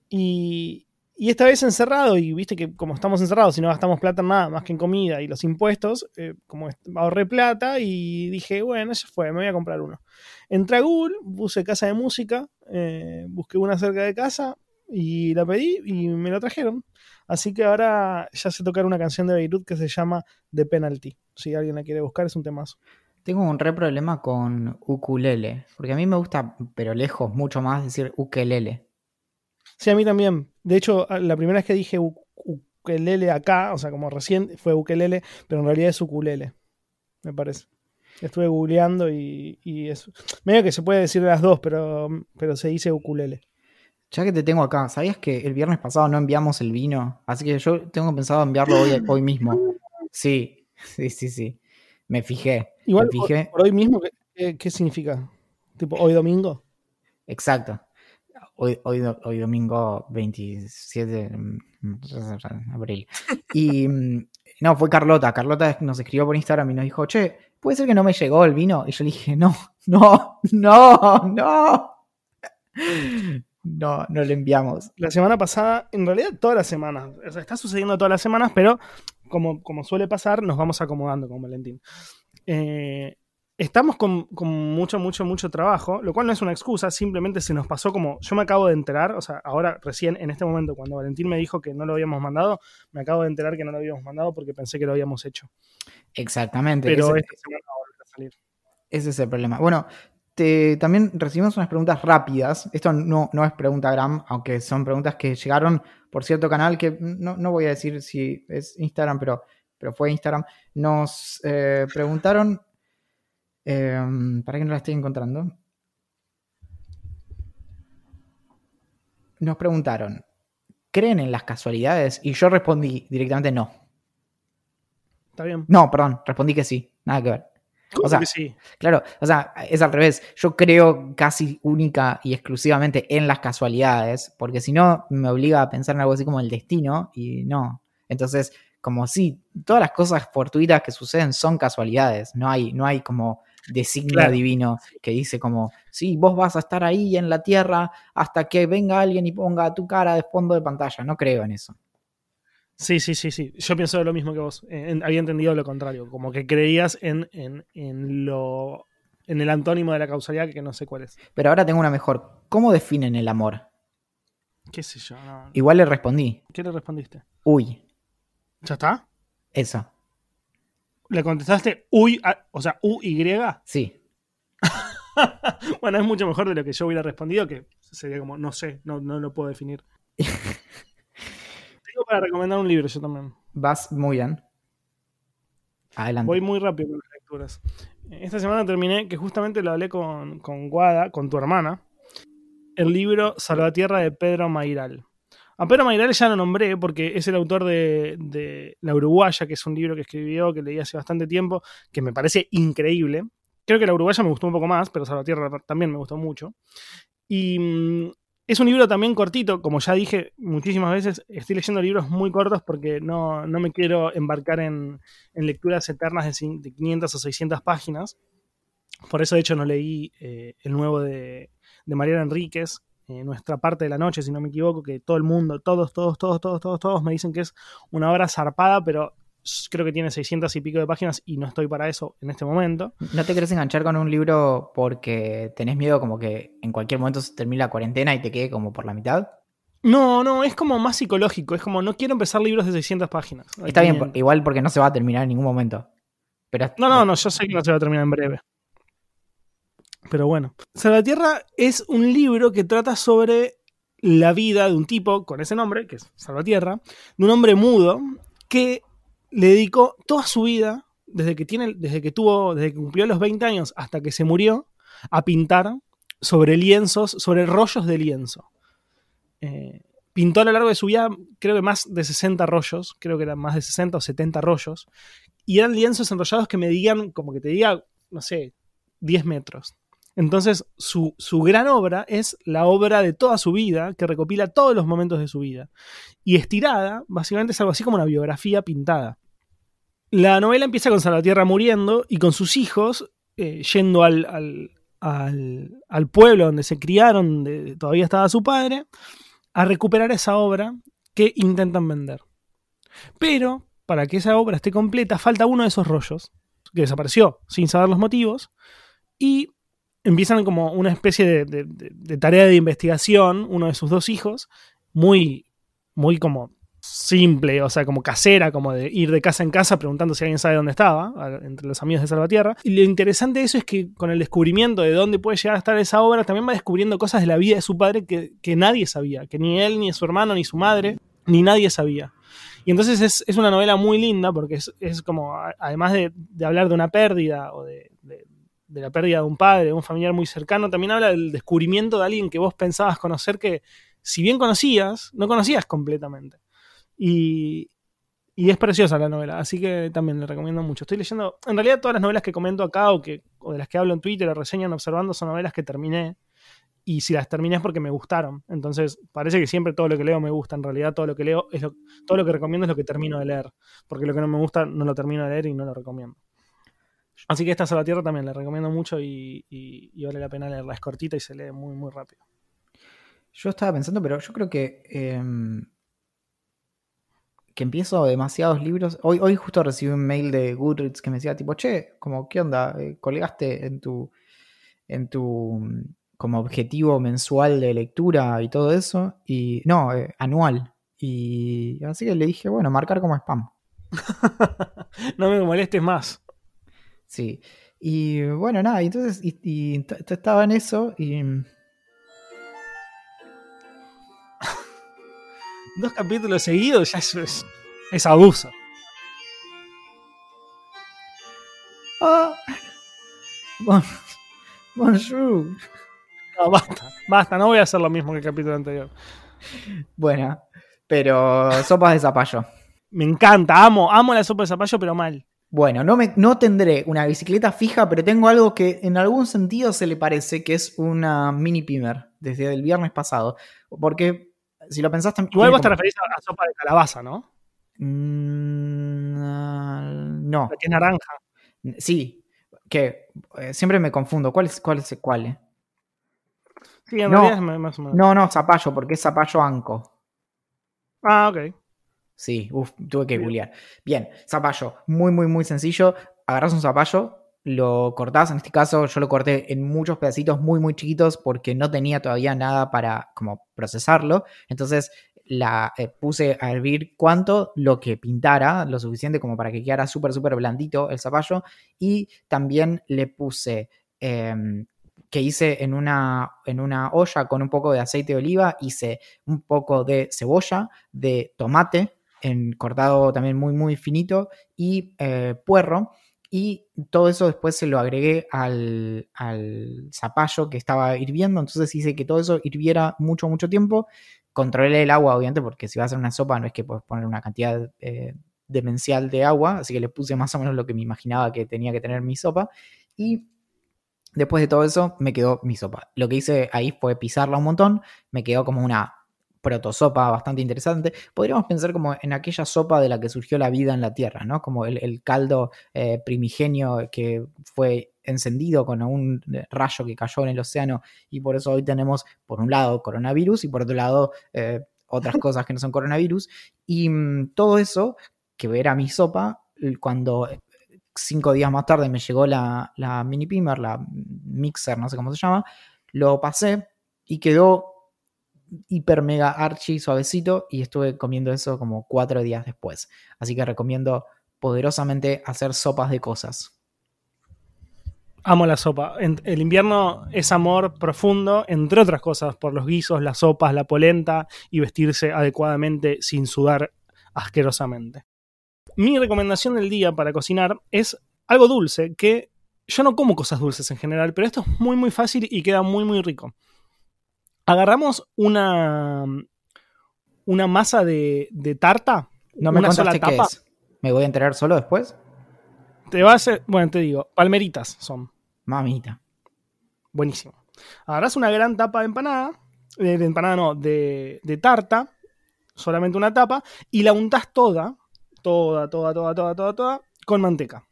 Y, esta vez encerrado, y viste que como estamos encerrados y no gastamos plata nada más que en comida y los impuestos, eh, como ahorré plata y dije, bueno, ya fue, me voy a comprar uno. Entré a Google, puse casa de música, eh, busqué una cerca de casa y la pedí y me lo trajeron. Así que ahora ya sé tocar una canción de Beirut que se llama The Penalty. Si alguien la quiere buscar, es un temazo. Tengo un re problema con ukulele, porque a mí me gusta, pero lejos, mucho más decir ukelele. Sí, a mí también. De hecho, la primera vez que dije ukelele acá, o sea, como recién fue ukelele, pero en realidad es ukulele, me parece. Estuve googleando y, y es medio que se puede decir las dos, pero, pero se dice ukulele. Ya que te tengo acá, ¿sabías que el viernes pasado no enviamos el vino? Así que yo tengo pensado enviarlo hoy, hoy mismo. Sí, sí, sí, sí. Me fijé. Igual me fijé. por hoy mismo, ¿qué, significa? Tipo, hoy domingo. Exacto. Hoy, hoy, hoy domingo 27 de abril. Y mm, no, fue Carlota. Carlota nos escribió por Instagram y nos dijo, che, ¿puede ser que no me llegó el vino? Y yo le dije, no, no, no, no. No, no le enviamos. La semana pasada, en realidad todas las semanas, o sea, está sucediendo todas las semanas, pero como, como suele pasar, nos vamos acomodando con Valentín. Eh, estamos con, con mucho, mucho, mucho trabajo, lo cual no es una excusa, simplemente se nos pasó como, yo me acabo de enterar, o sea, ahora recién en este momento, cuando Valentín me dijo que no lo habíamos mandado, me acabo de enterar que no lo habíamos mandado porque pensé que lo habíamos hecho. Exactamente. Pero ese, esta semana va a volver a salir. ese es el problema. Bueno, te- también recibimos unas preguntas rápidas. Esto no, no es pregunta gram, aunque son preguntas que llegaron por cierto canal que no, no voy a decir si es Instagram, pero, pero fue Instagram. Nos eh, preguntaron. eh, para que no la estoy encontrando. Nos preguntaron. ¿Creen en las casualidades? Y yo respondí directamente no. ¿Está bien? No, perdón, respondí que sí. Nada que ver. ¿Cómo o sea, sí? Claro, o sea, es al revés. Yo creo casi única y exclusivamente en las casualidades, porque si no me obliga a pensar en algo así como el destino y no. Entonces, como si todas las cosas fortuitas que suceden son casualidades, no hay, no hay como designio Claro. divino que dice como, sí, vos vas a estar ahí en la tierra hasta que venga alguien y ponga tu cara de fondo de pantalla. No creo en eso. Sí, sí, sí, sí. Yo pienso lo mismo que vos. Eh, en- había entendido lo contrario. Como que creías en, en, en lo. en el antónimo de la causalidad que no sé cuál es. Pero ahora tengo una mejor. ¿Cómo definen el amor? ¿Qué sé yo? No. Igual le respondí, ¿Qué le respondiste? uy, ¿Ya está? eso, ¿Le contestaste uy, a- o sea, UY? sí. bueno, es mucho mejor de lo que yo hubiera respondido, que sería como, no sé, no, no lo puedo definir. Tengo para recomendar un libro yo también. Vas muy bien. Adelante. Voy muy rápido con las lecturas. Esta semana terminé, que justamente lo hablé con, con Guada, con tu hermana, el libro Salvatierra de Pedro Mairal. A Pedro Mairal ya lo nombré porque es el autor de, de La Uruguaya, que es un libro que escribió, que leí hace bastante tiempo, que me parece increíble. Creo que La Uruguaya me gustó un poco más, pero Salvatierra también me gustó mucho. Y mm, es un libro también cortito, como ya dije muchísimas veces, estoy leyendo libros muy cortos porque no, no me quiero embarcar en, en lecturas eternas de, cin- de 500 o 600 páginas. Por eso, de hecho, no leí eh, el nuevo de, de Mariana Enríquez, eh, Nuestra parte de la noche, si no me equivoco, que todo el mundo, todos, todos, todos, todos, todos, todos me dicen que es una obra zarpada, pero creo que tiene 600 y pico de páginas y no estoy para eso en este momento. ¿No te querés enganchar con un libro porque tenés miedo como que en cualquier momento se termine la cuarentena y te quede como por la mitad? No, no, es como más psicológico, es como no quiero empezar libros de 600 páginas. Está bien, 500. igual porque no se va a terminar en ningún momento. Pero No, no, no, yo sé que no se va a terminar en breve. Pero bueno. Salvatierra es un libro que trata sobre la vida de un tipo con ese nombre, que es Salvatierra, de un hombre mudo que le dedicó toda su vida, desde que, tiene, desde que tuvo, desde que cumplió los 20 años hasta que se murió, a pintar sobre lienzos, sobre rollos de lienzo. Eh, pintó a lo largo de su vida, creo que más de 60 rollos, creo que eran más de 60 o 70 rollos, y eran lienzos enrollados que medían, como que te diga, no sé, 10 metros. Entonces, su, su gran obra es la obra de toda su vida, que recopila todos los momentos de su vida. Y estirada, básicamente es algo así como una biografía pintada. La novela empieza con Salvatierra muriendo y con sus hijos eh, yendo al, al, al, pueblo donde se criaron, donde todavía estaba su padre, a recuperar esa obra que intentan vender. Pero, para que esa obra esté completa, falta uno de esos rollos, que desapareció sin saber los motivos, y empiezan como una especie de, tarea de investigación, uno de sus dos hijos, muy, muy como simple, o sea, como casera, como de ir de casa en casa preguntando si alguien sabe dónde estaba, entre los amigos de Salvatierra. Y lo interesante de eso es que con el descubrimiento de dónde puede llegar a estar esa obra, también va descubriendo cosas de la vida de su padre que, nadie sabía, que ni él, ni su hermano, ni su madre, ni nadie sabía. Y entonces es, una novela muy linda porque es, como, además de, hablar de una pérdida o de, de, la pérdida de un padre, de un familiar muy cercano, también habla del descubrimiento de alguien que vos pensabas conocer que, si bien conocías, no conocías completamente. Y, es preciosa la novela, así que también le recomiendo mucho. Estoy leyendo, en realidad todas las novelas que comento acá o, que, de las que hablo en Twitter o reseñan observando son novelas que terminé. Y si las terminé es porque me gustaron. Entonces, parece que siempre todo lo que leo me gusta. En realidad, todo lo que leo es lo, todo lo que recomiendo es lo que termino de leer. Porque lo que no me gusta no lo termino de leer y no lo recomiendo. Así que esta Sola Tierra también la recomiendo mucho y, vale la pena leerla. Es cortita y se lee muy, muy rápido. Yo estaba pensando, pero yo creo que em, que empiezo demasiados libros. Hoy, hoy justo recibí un mail de Goodreads que me decía tipo, che, como, ¿qué onda? Eh, ¿Colgaste en tu, en tu mm, como objetivo mensual de lectura y todo eso? Y no, eh, anual. Y así que le dije, bueno, marcar como spam. no me molestes más. Sí. Y bueno, nada, entonces y, y estaba en eso y dos capítulos seguidos, ya eso es, es abuso. Ah. bonjour. No, basta, basta, no voy a hacer lo mismo que el capítulo anterior. Bueno, pero sopas de zapallo. Me encanta, amo, amo la sopa de zapallo, pero mal. Bueno, no, me, no tendré una bicicleta fija, pero tengo algo que en algún sentido se le parece, que es una mini pimer, desde el viernes pasado. Porque si lo pensaste. Igual vos te referís a, sopa de calabaza, ¿no? Mm, no. La que es naranja. Sí, que eh, siempre me confundo. ¿Cuál es cuál? Es, cuál eh? Sí, en realidad es más o menos. No, no, zapallo, porque es zapallo anco. Ah, ok. Sí, uf, tuve que googlear. Bien, zapallo, muy, muy, muy sencillo. Agarras un zapallo, lo cortás, en este caso yo lo corté en muchos pedacitos muy muy chiquitos porque no tenía todavía nada para como procesarlo, entonces la eh, puse a hervir cuanto lo que pintara, lo suficiente como para que quedara súper súper blandito el zapallo. Y también le puse em, que hice en una, en una olla con un poco de aceite de oliva, hice un poco de cebolla, de tomate, en, cortado también muy muy finito y eh, puerro y todo eso después se lo agregué al, zapallo que estaba hirviendo. Entonces hice que todo eso hirviera mucho, mucho tiempo. Controlé el agua, obviamente, porque si vas a hacer una sopa no es que puedes poner una cantidad eh, demencial de agua. Así que le puse más o menos lo que me imaginaba que tenía que tener mi sopa. Y después de todo eso me quedó mi sopa. Lo que hice ahí fue pisarla un montón. Me quedó como una protosopa bastante interesante. Podríamos pensar como en aquella sopa de la que surgió la vida en la Tierra, ¿no? Como el, caldo eh, primigenio que fue encendido con un rayo que cayó en el océano y por eso hoy tenemos, por un lado, coronavirus y por otro lado, eh, otras cosas que no son coronavirus. Y mm, todo eso, que era mi sopa, cuando eh, cinco días más tarde me llegó la, la mini pimer, la mixer, no sé cómo se llama, lo pasé y quedó hiper mega archi suavecito y estuve comiendo eso como cuatro días después. Así que recomiendo poderosamente hacer sopas de cosas. Amo la sopa. El invierno es amor profundo, entre otras cosas, por los guisos, las sopas, la polenta y vestirse adecuadamente sin sudar asquerosamente. Mi recomendación del día para cocinar es algo dulce, que yo no como cosas dulces en general, pero esto es muy muy fácil y queda muy muy rico agarramos una, una masa de, tarta. No me contaste qué es. ¿Me voy a enterar solo después? Te va a hacer, bueno, te digo, palmeritas son. Mamita. Buenísimo. Agarras una gran tapa de empanada, de, empanada no, de, de, tarta, solamente una tapa, y la untas toda, toda, toda, toda, toda, toda, toda, con manteca.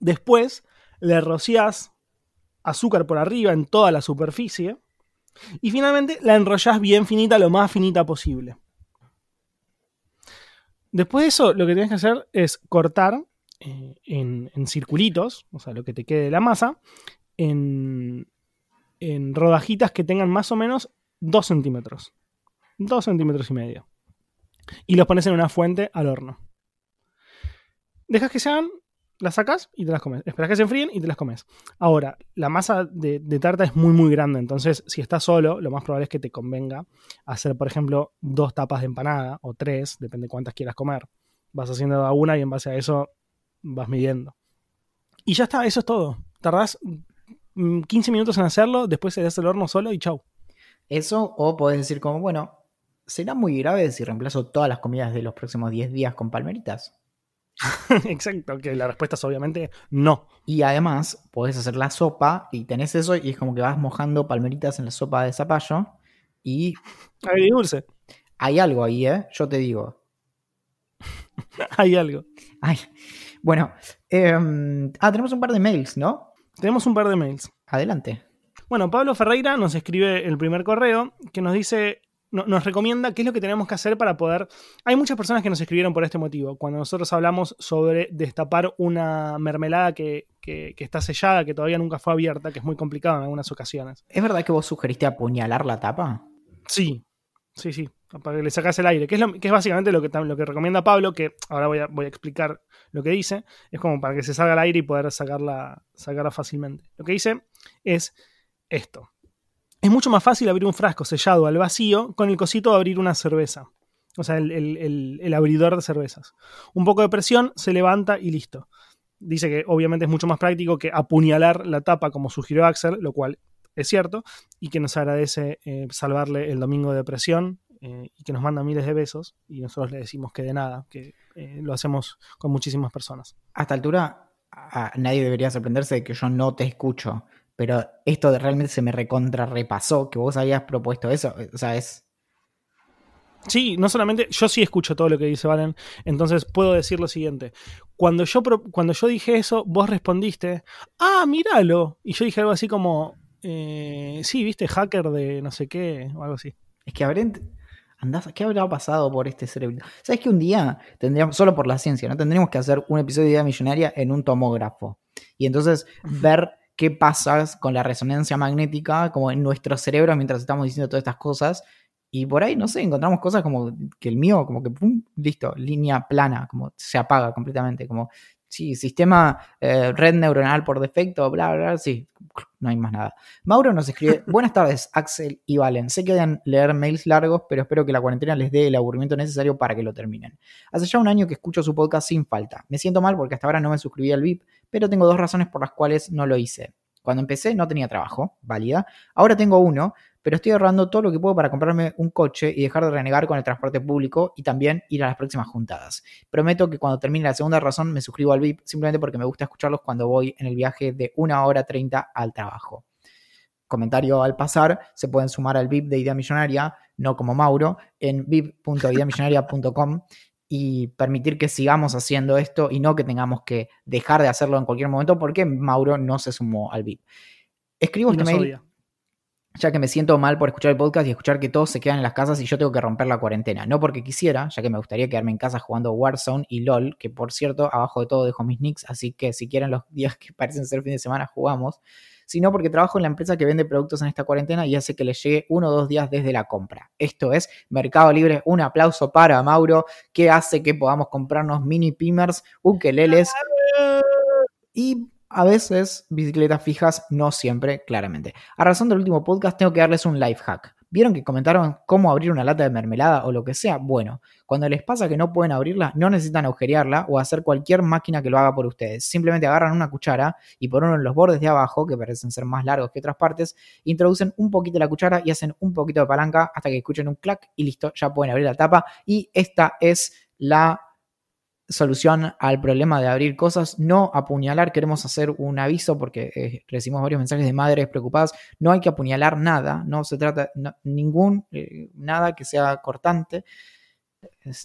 Después le rociás azúcar por arriba en toda la superficie Y finalmente la enrollás bien finita, lo más finita posible. Después de eso, lo que tienes que hacer es cortar eh, en, circulitos, o sea, lo que te quede de la masa, en, rodajitas que tengan más o menos 2 centímetros. 2 centímetros y medio. Y los pones en una fuente al horno. Dejas que se las sacas y te las comes. Esperas que se enfríen y te las comes. Ahora, la masa de, tarta es muy, muy grande. Entonces, si estás solo, lo más probable es que te convenga hacer, por ejemplo, dos tapas de empanada o tres, depende de cuántas quieras comer. Vas haciendo una y en base a eso vas midiendo. Y ya está, eso es todo. Tardás 15 mm, minutos en hacerlo, después se das el horno solo y chau. Eso, o podés decir como, bueno, ¿será muy grave si reemplazo todas las comidas de los próximos 10 días con palmeritas? Exacto, que la respuesta es obviamente no. Y además, podés hacer la sopa y tenés eso y es como que vas mojando palmeritas en la sopa de zapallo y... Hay dulce. Hay algo ahí, ¿eh? Yo te digo. Hay algo. Ay. Bueno, em, ah, tenemos un par de mails, ¿no? Tenemos un par de mails. Adelante. Bueno, Pablo Ferreira nos escribe el primer correo que nos dice nos recomienda qué es lo que tenemos que hacer para poder... Hay muchas personas que nos escribieron por este motivo. Cuando nosotros hablamos sobre destapar una mermelada que, está sellada, que todavía nunca fue abierta, que es muy complicado en algunas ocasiones. ¿Es verdad que vos sugeriste apuñalar la tapa? Sí, sí, sí, para que le sacas el aire, que es, que es básicamente lo que, lo que recomienda Pablo, que ahora voy a, voy a explicar lo que dice, es como para que se salga el aire y poder sacarla, sacarla fácilmente. Lo que dice es esto. Es mucho más fácil abrir un frasco sellado al vacío con el cosito de abrir una cerveza. O sea, el, abridor de cervezas. Un poco de presión, se levanta y listo. Dice que obviamente es mucho más práctico que apuñalar la tapa como sugirió Axel, lo cual es cierto, y que nos agradece eh, salvarle el domingo de presión eh, y que nos manda miles de besos y nosotros le decimos que de nada, que eh, lo hacemos con muchísimas personas. A esta altura nadie debería sorprenderse de que yo no te escucho pero esto realmente se me recontra repasó, que vos habías propuesto eso, o sea, es... Sí, no solamente, yo sí escucho todo lo que dice Valen, entonces puedo decir lo siguiente. Cuando yo, cuando yo dije eso, vos respondiste, ah, míralo. Y yo dije algo así como, eh, sí, viste, hacker de no sé qué, o algo así. Es que habré, andás, ¿qué habrá pasado por este cerebro? ¿Sabes que un día tendríamos, solo por la ciencia, ¿no? Tendríamos que hacer un episodio de Idea Millonaria en un tomógrafo. Y entonces ver qué pasa con la resonancia magnética como en nuestro cerebro mientras estamos diciendo todas estas cosas. Y por ahí, no sé, encontramos cosas como que el mío, como que, pum, listo, línea plana, como se apaga completamente, como, sí, sistema eh, red neuronal por defecto, bla, bla, bla, sí, no hay más nada. Mauro nos escribe, buenas tardes, Axel y Valen. Sé que deben leer mails largos, pero espero que la cuarentena les dé el aburrimiento necesario para que lo terminen. Hace ya un año que escucho su podcast sin falta. Me siento mal porque hasta ahora no me suscribí al VIP, pero tengo dos razones por las cuales no lo hice. Cuando empecé no tenía trabajo, válida. Ahora tengo uno, pero estoy ahorrando todo lo que puedo para comprarme un coche y dejar de renegar con el transporte público y también ir a las próximas juntadas. Prometo que cuando termine la segunda razón me suscribo al VIP simplemente porque me gusta escucharlos cuando voy en el viaje de una hora 30 al trabajo. Comentario al pasar, se pueden sumar al VIP de Idea Millonaria, no como Mauro, en vip.ideamillonaria.com y permitir que sigamos haciendo esto y no que tengamos que dejar de hacerlo en cualquier momento porque Mauro no se sumó al VIP. Escribo este mail ya que me siento mal por escuchar el podcast y escuchar que todos se quedan en las casas y yo tengo que romper la cuarentena. No porque quisiera, ya que me gustaría quedarme en casa jugando Warzone y LOL, que por cierto, abajo de todo dejo mis nicks, así que si quieren los días que parecen ser fin de semana jugamos, sino porque trabajo en la empresa que vende productos en esta cuarentena y hace que les llegue uno o dos días desde la compra. Esto es Mercado Libre. Un aplauso para Mauro, que hace que podamos comprarnos mini pimers, ukeleles y a veces bicicletas fijas, no siempre, claramente. A razón del último podcast tengo que darles un life hack. ¿Vieron que comentaron cómo abrir una lata de mermelada o lo que sea? Bueno, cuando les pasa que no pueden abrirla, no necesitan agujerearla o hacer cualquier máquina que lo haga por ustedes. Simplemente agarran una cuchara y por uno en los bordes de abajo, que parecen ser más largos que otras partes, introducen un poquito la cuchara y hacen un poquito de palanca hasta que escuchen un clac y listo, ya pueden abrir la tapa. Y esta es la solución al problema de abrir cosas, no apuñalar, queremos hacer un aviso porque eh, recibimos varios mensajes de madres preocupadas, no hay que apuñalar nada, no se trata ningún, eh, nada que sea cortante,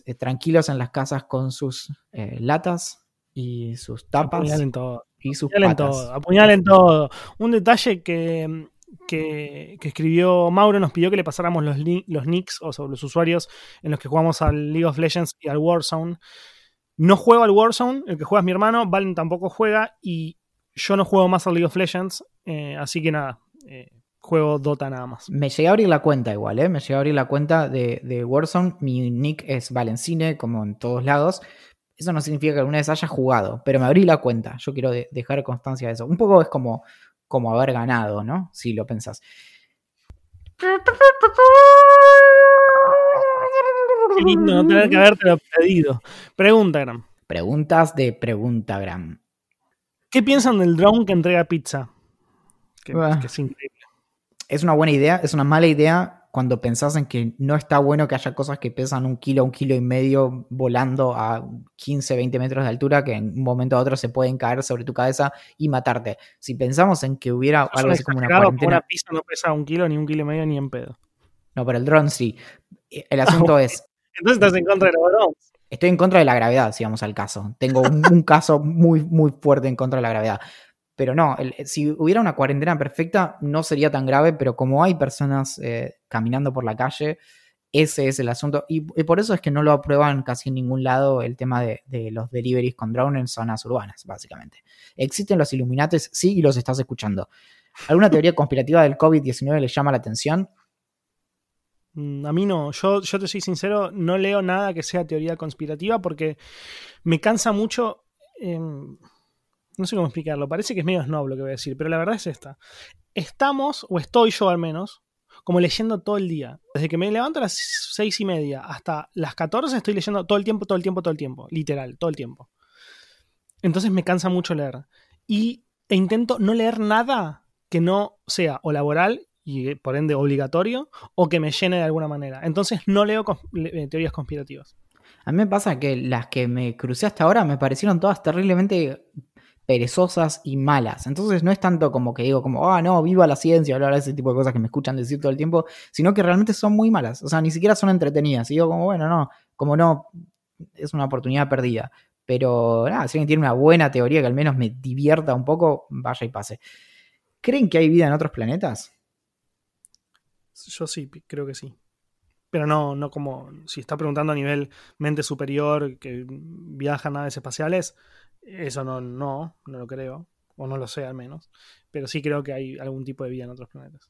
eh, tranquilos en las casas con sus latas y sus tapas apuñalen todo. y sus apuñalen todo, apuñalen todo. Un detalle que que, escribió Mauro nos pidió que le pasáramos los, los nicks o sobre los usuarios en los que jugamos al League of Legends y al Warzone. No juego al Warzone, el que juega es mi hermano, Valen tampoco juega y yo no juego más al League of Legends, eh, así que nada, eh, juego Dota nada más. Me llegué a abrir la cuenta igual, ¿eh? Me llegué a abrir la cuenta de, de Warzone, mi nick es Valencine, como en todos lados. Eso no significa que alguna vez haya jugado, pero me abrí la cuenta. Yo quiero dejar constancia de eso. Un poco es como como haber ganado, ¿no? Si lo pensás. Qué lindo no tener que haberte pedido. Preguntagram. Preguntas de Preguntagram. ¿Qué piensan del drone que entrega pizza? que ah. es increíble. Es una buena idea, es una mala idea cuando pensás en que no está bueno que haya cosas que pesan un kilo, un kilo y medio volando a 15, 20 metros de altura que en un momento a otro se pueden caer sobre tu cabeza y matarte. Si pensamos en que hubiera algo así como una cuarentena... Una pizza no pesa un kilo, ni un kilo y medio, ni en pedo. No, pero el dron sí. El asunto es... Entonces estás en contra de los. Estoy en contra de la gravedad, si vamos al caso. Tengo un caso muy, muy fuerte en contra de la gravedad. Pero no, si hubiera una cuarentena perfecta no sería tan grave, pero como hay personas eh, caminando por la calle, ese es el asunto. Y, por eso es que no lo aprueban casi en ningún lado el tema de, los deliveries con drone en zonas urbanas, básicamente. ¿Existen los Illuminates? Sí, y los estás escuchando. ¿Alguna teoría conspirativa del COVID-19 le llama la atención? Mm, a mí no, yo, yo te soy sincero, no leo nada que sea teoría conspirativa porque me cansa mucho. Em, no sé cómo explicarlo, parece que es medio snob lo que voy a decir, pero la verdad es esta. Estamos, o estoy yo al menos, como leyendo todo el día. Desde que me levanto a las seis y media hasta las 14 estoy leyendo todo el tiempo, todo el tiempo, todo el tiempo. Literal, todo el tiempo. Entonces me cansa mucho leer. Y, e intento no leer nada que no sea o laboral y por ende obligatorio o que me llene de alguna manera. Entonces no leo eh, teorías conspirativas. A mí me pasa que las que me crucé hasta ahora me parecieron todas terriblemente perezosas y malas. Entonces no es tanto como que digo como, ah, no, viva la ciencia, hablar de ese tipo de cosas que me escuchan decir todo el tiempo, sino que realmente son muy malas. O sea, ni siquiera son entretenidas. Y digo como, bueno, no, como no, es una oportunidad perdida. Pero nada, si alguien tiene una buena teoría que al menos me divierta un poco, vaya y pase. ¿Creen que hay vida en otros planetas? Yo sí, creo que sí. Pero no, no como si está preguntando a nivel mente superior que viajan naves espaciales, eso no, no, no lo creo, o no lo sé al menos, pero sí creo que hay algún tipo de vida en otros planetas.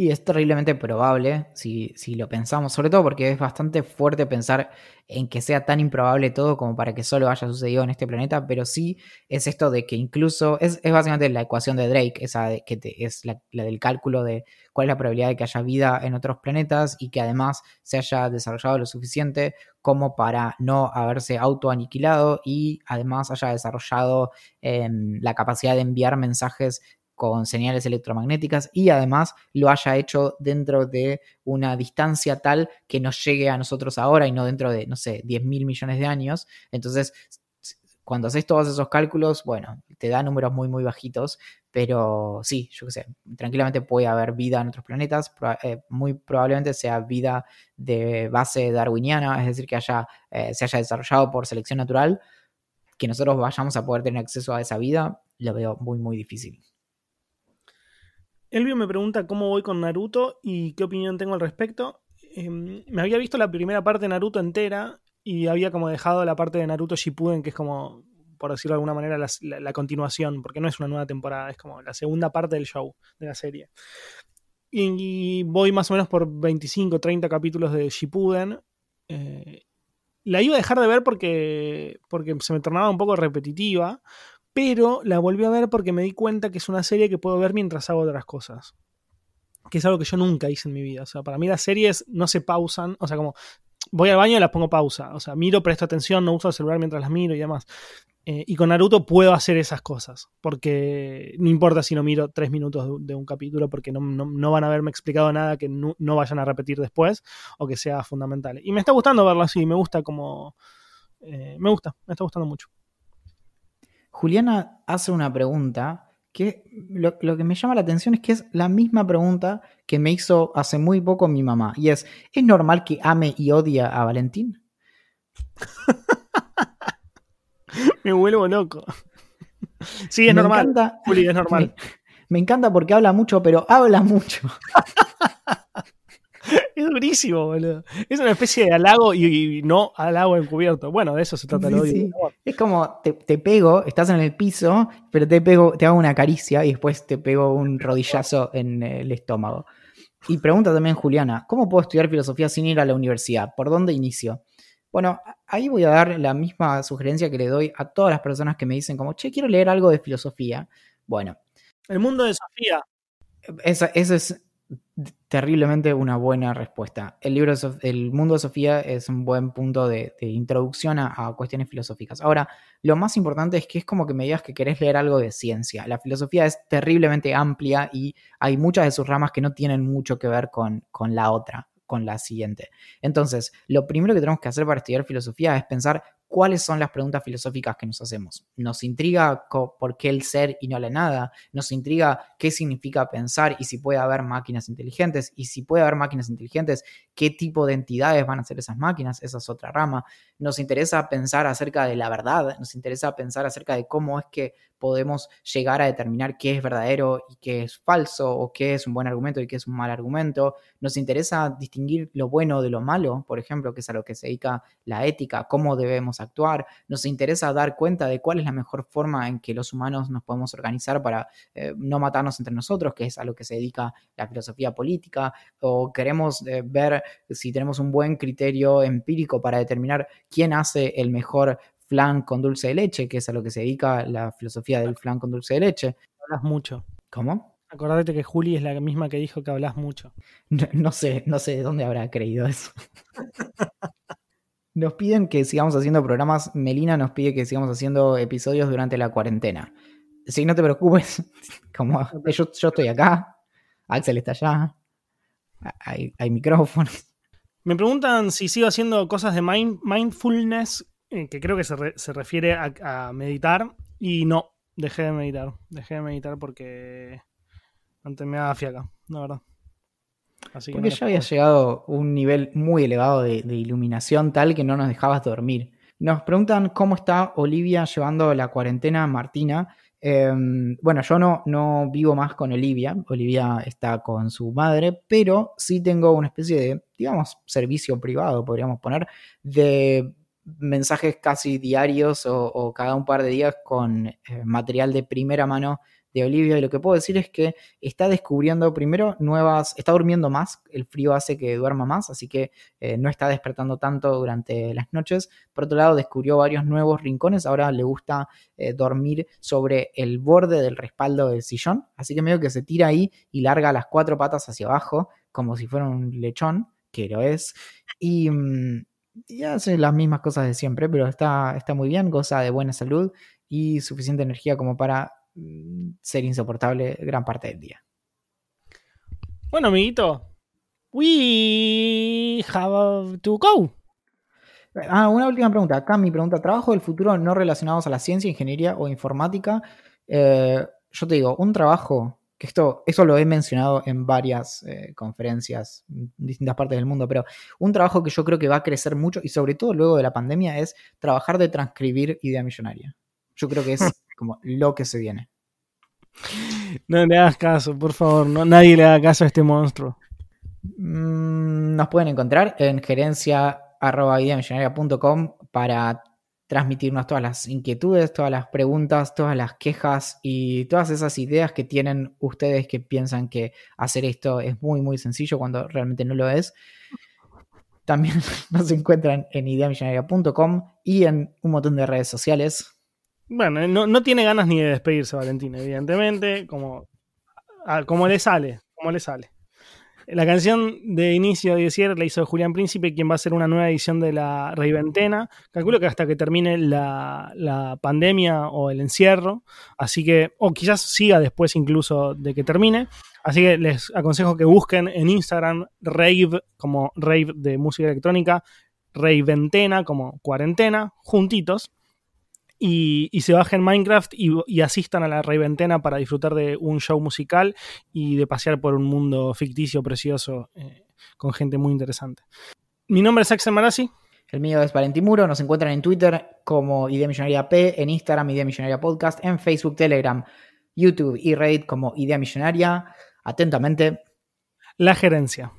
Y es terriblemente probable, si, si, lo pensamos, sobre todo porque es bastante fuerte pensar en que sea tan improbable todo como para que solo haya sucedido en este planeta, pero sí es esto de que incluso, es, básicamente la ecuación de Drake, esa que es la, del cálculo de cuál es la probabilidad de que haya vida en otros planetas y que además se haya desarrollado lo suficiente como para no haberse autoaniquilado y además haya desarrollado em, la capacidad de enviar mensajes con señales electromagnéticas y además lo haya hecho dentro de una distancia tal que nos llegue a nosotros ahora y no dentro de, no sé, 10 mil millones de años. Entonces, cuando haces todos esos cálculos, bueno, te da números muy, muy bajitos, pero sí, yo qué sé, tranquilamente puede haber vida en otros planetas, eh, muy probablemente sea vida de base darwiniana, es decir, que haya, eh, se haya desarrollado por selección natural, que nosotros vayamos a poder tener acceso a esa vida, lo veo muy, muy difícil. Elvio me pregunta cómo voy con Naruto y qué opinión tengo al respecto. Em, me había visto la primera parte de Naruto entera y había como dejado la parte de Naruto Shippuden, que es como, por decirlo de alguna manera, la, continuación, porque no es una nueva temporada, es como la segunda parte del show, de la serie. Y, voy más o menos por 25, 30 capítulos de Shippuden. Eh, la iba a dejar de ver porque, porque se me tornaba un poco repetitiva, pero la volví a ver porque me di cuenta que es una serie que puedo ver mientras hago otras cosas. Que es algo que yo nunca hice en mi vida. O sea, para mí las series no se pausan. O sea, como voy al baño y las pongo pausa. O sea, miro, presto atención, no uso el celular mientras las miro y demás. Eh, y con Naruto puedo hacer esas cosas. Porque no importa si no miro tres minutos de, un capítulo, porque no, van a haberme explicado nada que no, vayan a repetir después o que sea fundamental. Y me está gustando verlo así. Me gusta como. Eh, me gusta, me está gustando mucho. Juliana hace una pregunta que lo, que me llama la atención es que es la misma pregunta que me hizo hace muy poco mi mamá. Y es, ¿es normal que ame y odie a Valentín? me vuelvo loco. Sí, es normal. Juli, es normal. Me encanta porque habla mucho, pero habla mucho. Es durísimo, boludo. Es una especie de halago y, no halago encubierto. Bueno, de eso se trata el odio. sí. Es como te, te pego, estás en el piso, pero te pego, te hago una caricia y después te pego un rodillazo en el estómago. Y pregunta también Juliana, ¿cómo puedo estudiar filosofía sin ir a la universidad? ¿Por dónde inicio? Bueno, ahí voy a dar la misma sugerencia que le doy a todas las personas que me dicen como, che, quiero leer algo de filosofía. Bueno, El mundo de Sofía. esa, esa es terriblemente una buena respuesta. El libro de El mundo de Sofía es un buen punto de, introducción a, a cuestiones filosóficas. Ahora, lo más importante es que es como que me digas que querés leer algo de ciencia. La filosofía es terriblemente amplia y hay muchas de sus ramas que no tienen mucho que ver con, con la otra, con la siguiente. Entonces, lo primero que tenemos que hacer para estudiar filosofía es pensar cuáles son las preguntas filosóficas que nos hacemos. Nos intriga por qué el ser y no la nada. Nos intriga qué significa pensar y si puede haber máquinas inteligentes. Y si puede haber máquinas inteligentes, qué tipo de entidades van a ser esas máquinas. Esa es otra rama. Nos interesa pensar acerca de la verdad. Nos interesa pensar acerca de cómo es que podemos llegar a determinar qué es verdadero y qué es falso, o qué es un buen argumento y qué es un mal argumento. Nos interesa distinguir lo bueno de lo malo, por ejemplo, que es a lo que se dedica la ética, cómo debemos actuar. Nos interesa dar cuenta de cuál es la mejor forma en que los humanos nos podemos organizar para eh, no matarnos entre nosotros, que es a lo que se dedica la filosofía política, o queremos eh, ver si tenemos un buen criterio empírico para determinar quién hace el mejor flan con dulce de leche, que es a lo que se dedica la filosofía del flan con dulce de leche. Hablas mucho. ¿Cómo? Acordate que Juli es la misma que dijo que hablas mucho. No, no sé, no sé de dónde habrá creído eso. Nos piden que sigamos haciendo programas. Melina nos pide que sigamos haciendo episodios durante la cuarentena. Si no te preocupes, como yo, yo estoy acá, Axel está allá, hay, hay micrófonos. Me preguntan si sigo haciendo cosas de mind- mindfulness, eh, que creo que se, re- se refiere a, a meditar, y no, dejé de meditar. Dejé de meditar porque antes me daba fiaca, la verdad. Así que Porque no ya les había llegado a un nivel muy elevado de, de iluminación tal que no nos dejabas dormir. Nos preguntan cómo está Olivia llevando la cuarentena, Martina. Eh, bueno, yo no, no vivo más con Olivia. Olivia está con su madre, pero sí tengo una especie de, digamos, servicio privado, podríamos poner, de mensajes casi diarios o, cada un par de días con eh, material de primera mano de Olivia. Y lo que puedo decir es que está descubriendo primero nuevas, está durmiendo más, el frío hace que duerma más, así que eh, no está despertando tanto durante las noches. Por otro lado, descubrió varios nuevos rincones, ahora le gusta eh, dormir sobre el borde del respaldo del sillón, así que medio que se tira ahí y larga las cuatro patas hacia abajo, como si fuera un lechón, que lo es, y, mm, y hace las mismas cosas de siempre, pero está, está muy bien, goza de buena salud y suficiente energía como para mm, ser insoportable gran parte del día. Bueno, amiguito, we have to go. Ah, una última pregunta. Acá mi pregunta, ¿trabajo del futuro no relacionados a la ciencia, ingeniería o informática? Eh, yo te digo, un trabajo, que esto, eso lo he mencionado en varias eh, conferencias en distintas partes del mundo, pero un trabajo que yo creo que va a crecer mucho y sobre todo luego de la pandemia es trabajar de transcribir idea millonaria. Yo creo que es como lo que se viene. No le hagas caso, por favor, no, nadie le haga caso a este monstruo. Mm, Nos pueden encontrar en gerencia.ideamillonaria.com para transmitirnos todas las inquietudes, todas las preguntas, todas las quejas y todas esas ideas que tienen ustedes que piensan que hacer esto es muy, muy sencillo cuando realmente no lo es. También nos encuentran en ideamillonaria.com y en un montón de redes sociales. Bueno, no, no tiene ganas ni de despedirse Valentín, evidentemente, como, a- como le sale, como le sale. La canción de inicio de cierre la hizo Julián Príncipe, quien va a hacer una nueva edición de la Reiventena. Calculo que hasta que termine la, pandemia o el encierro, así que, o quizás siga después incluso de que termine. Así que les aconsejo que busquen en Instagram Rave, como Rave de música electrónica, Reiventena, como cuarentena, juntitos y, y se bajen Minecraft y, y asistan a la Reventena para disfrutar de un show musical y de pasear por un mundo ficticio precioso eh, con gente muy interesante. Mi nombre es Axel Marazzi. El mío es Valentín Muro. Nos encuentran en Twitter como Idea Millonaria P, en Instagram Idea Millonaria Podcast, en Facebook, Telegram, YouTube y Reddit como Idea Millonaria. Atentamente, La gerencia.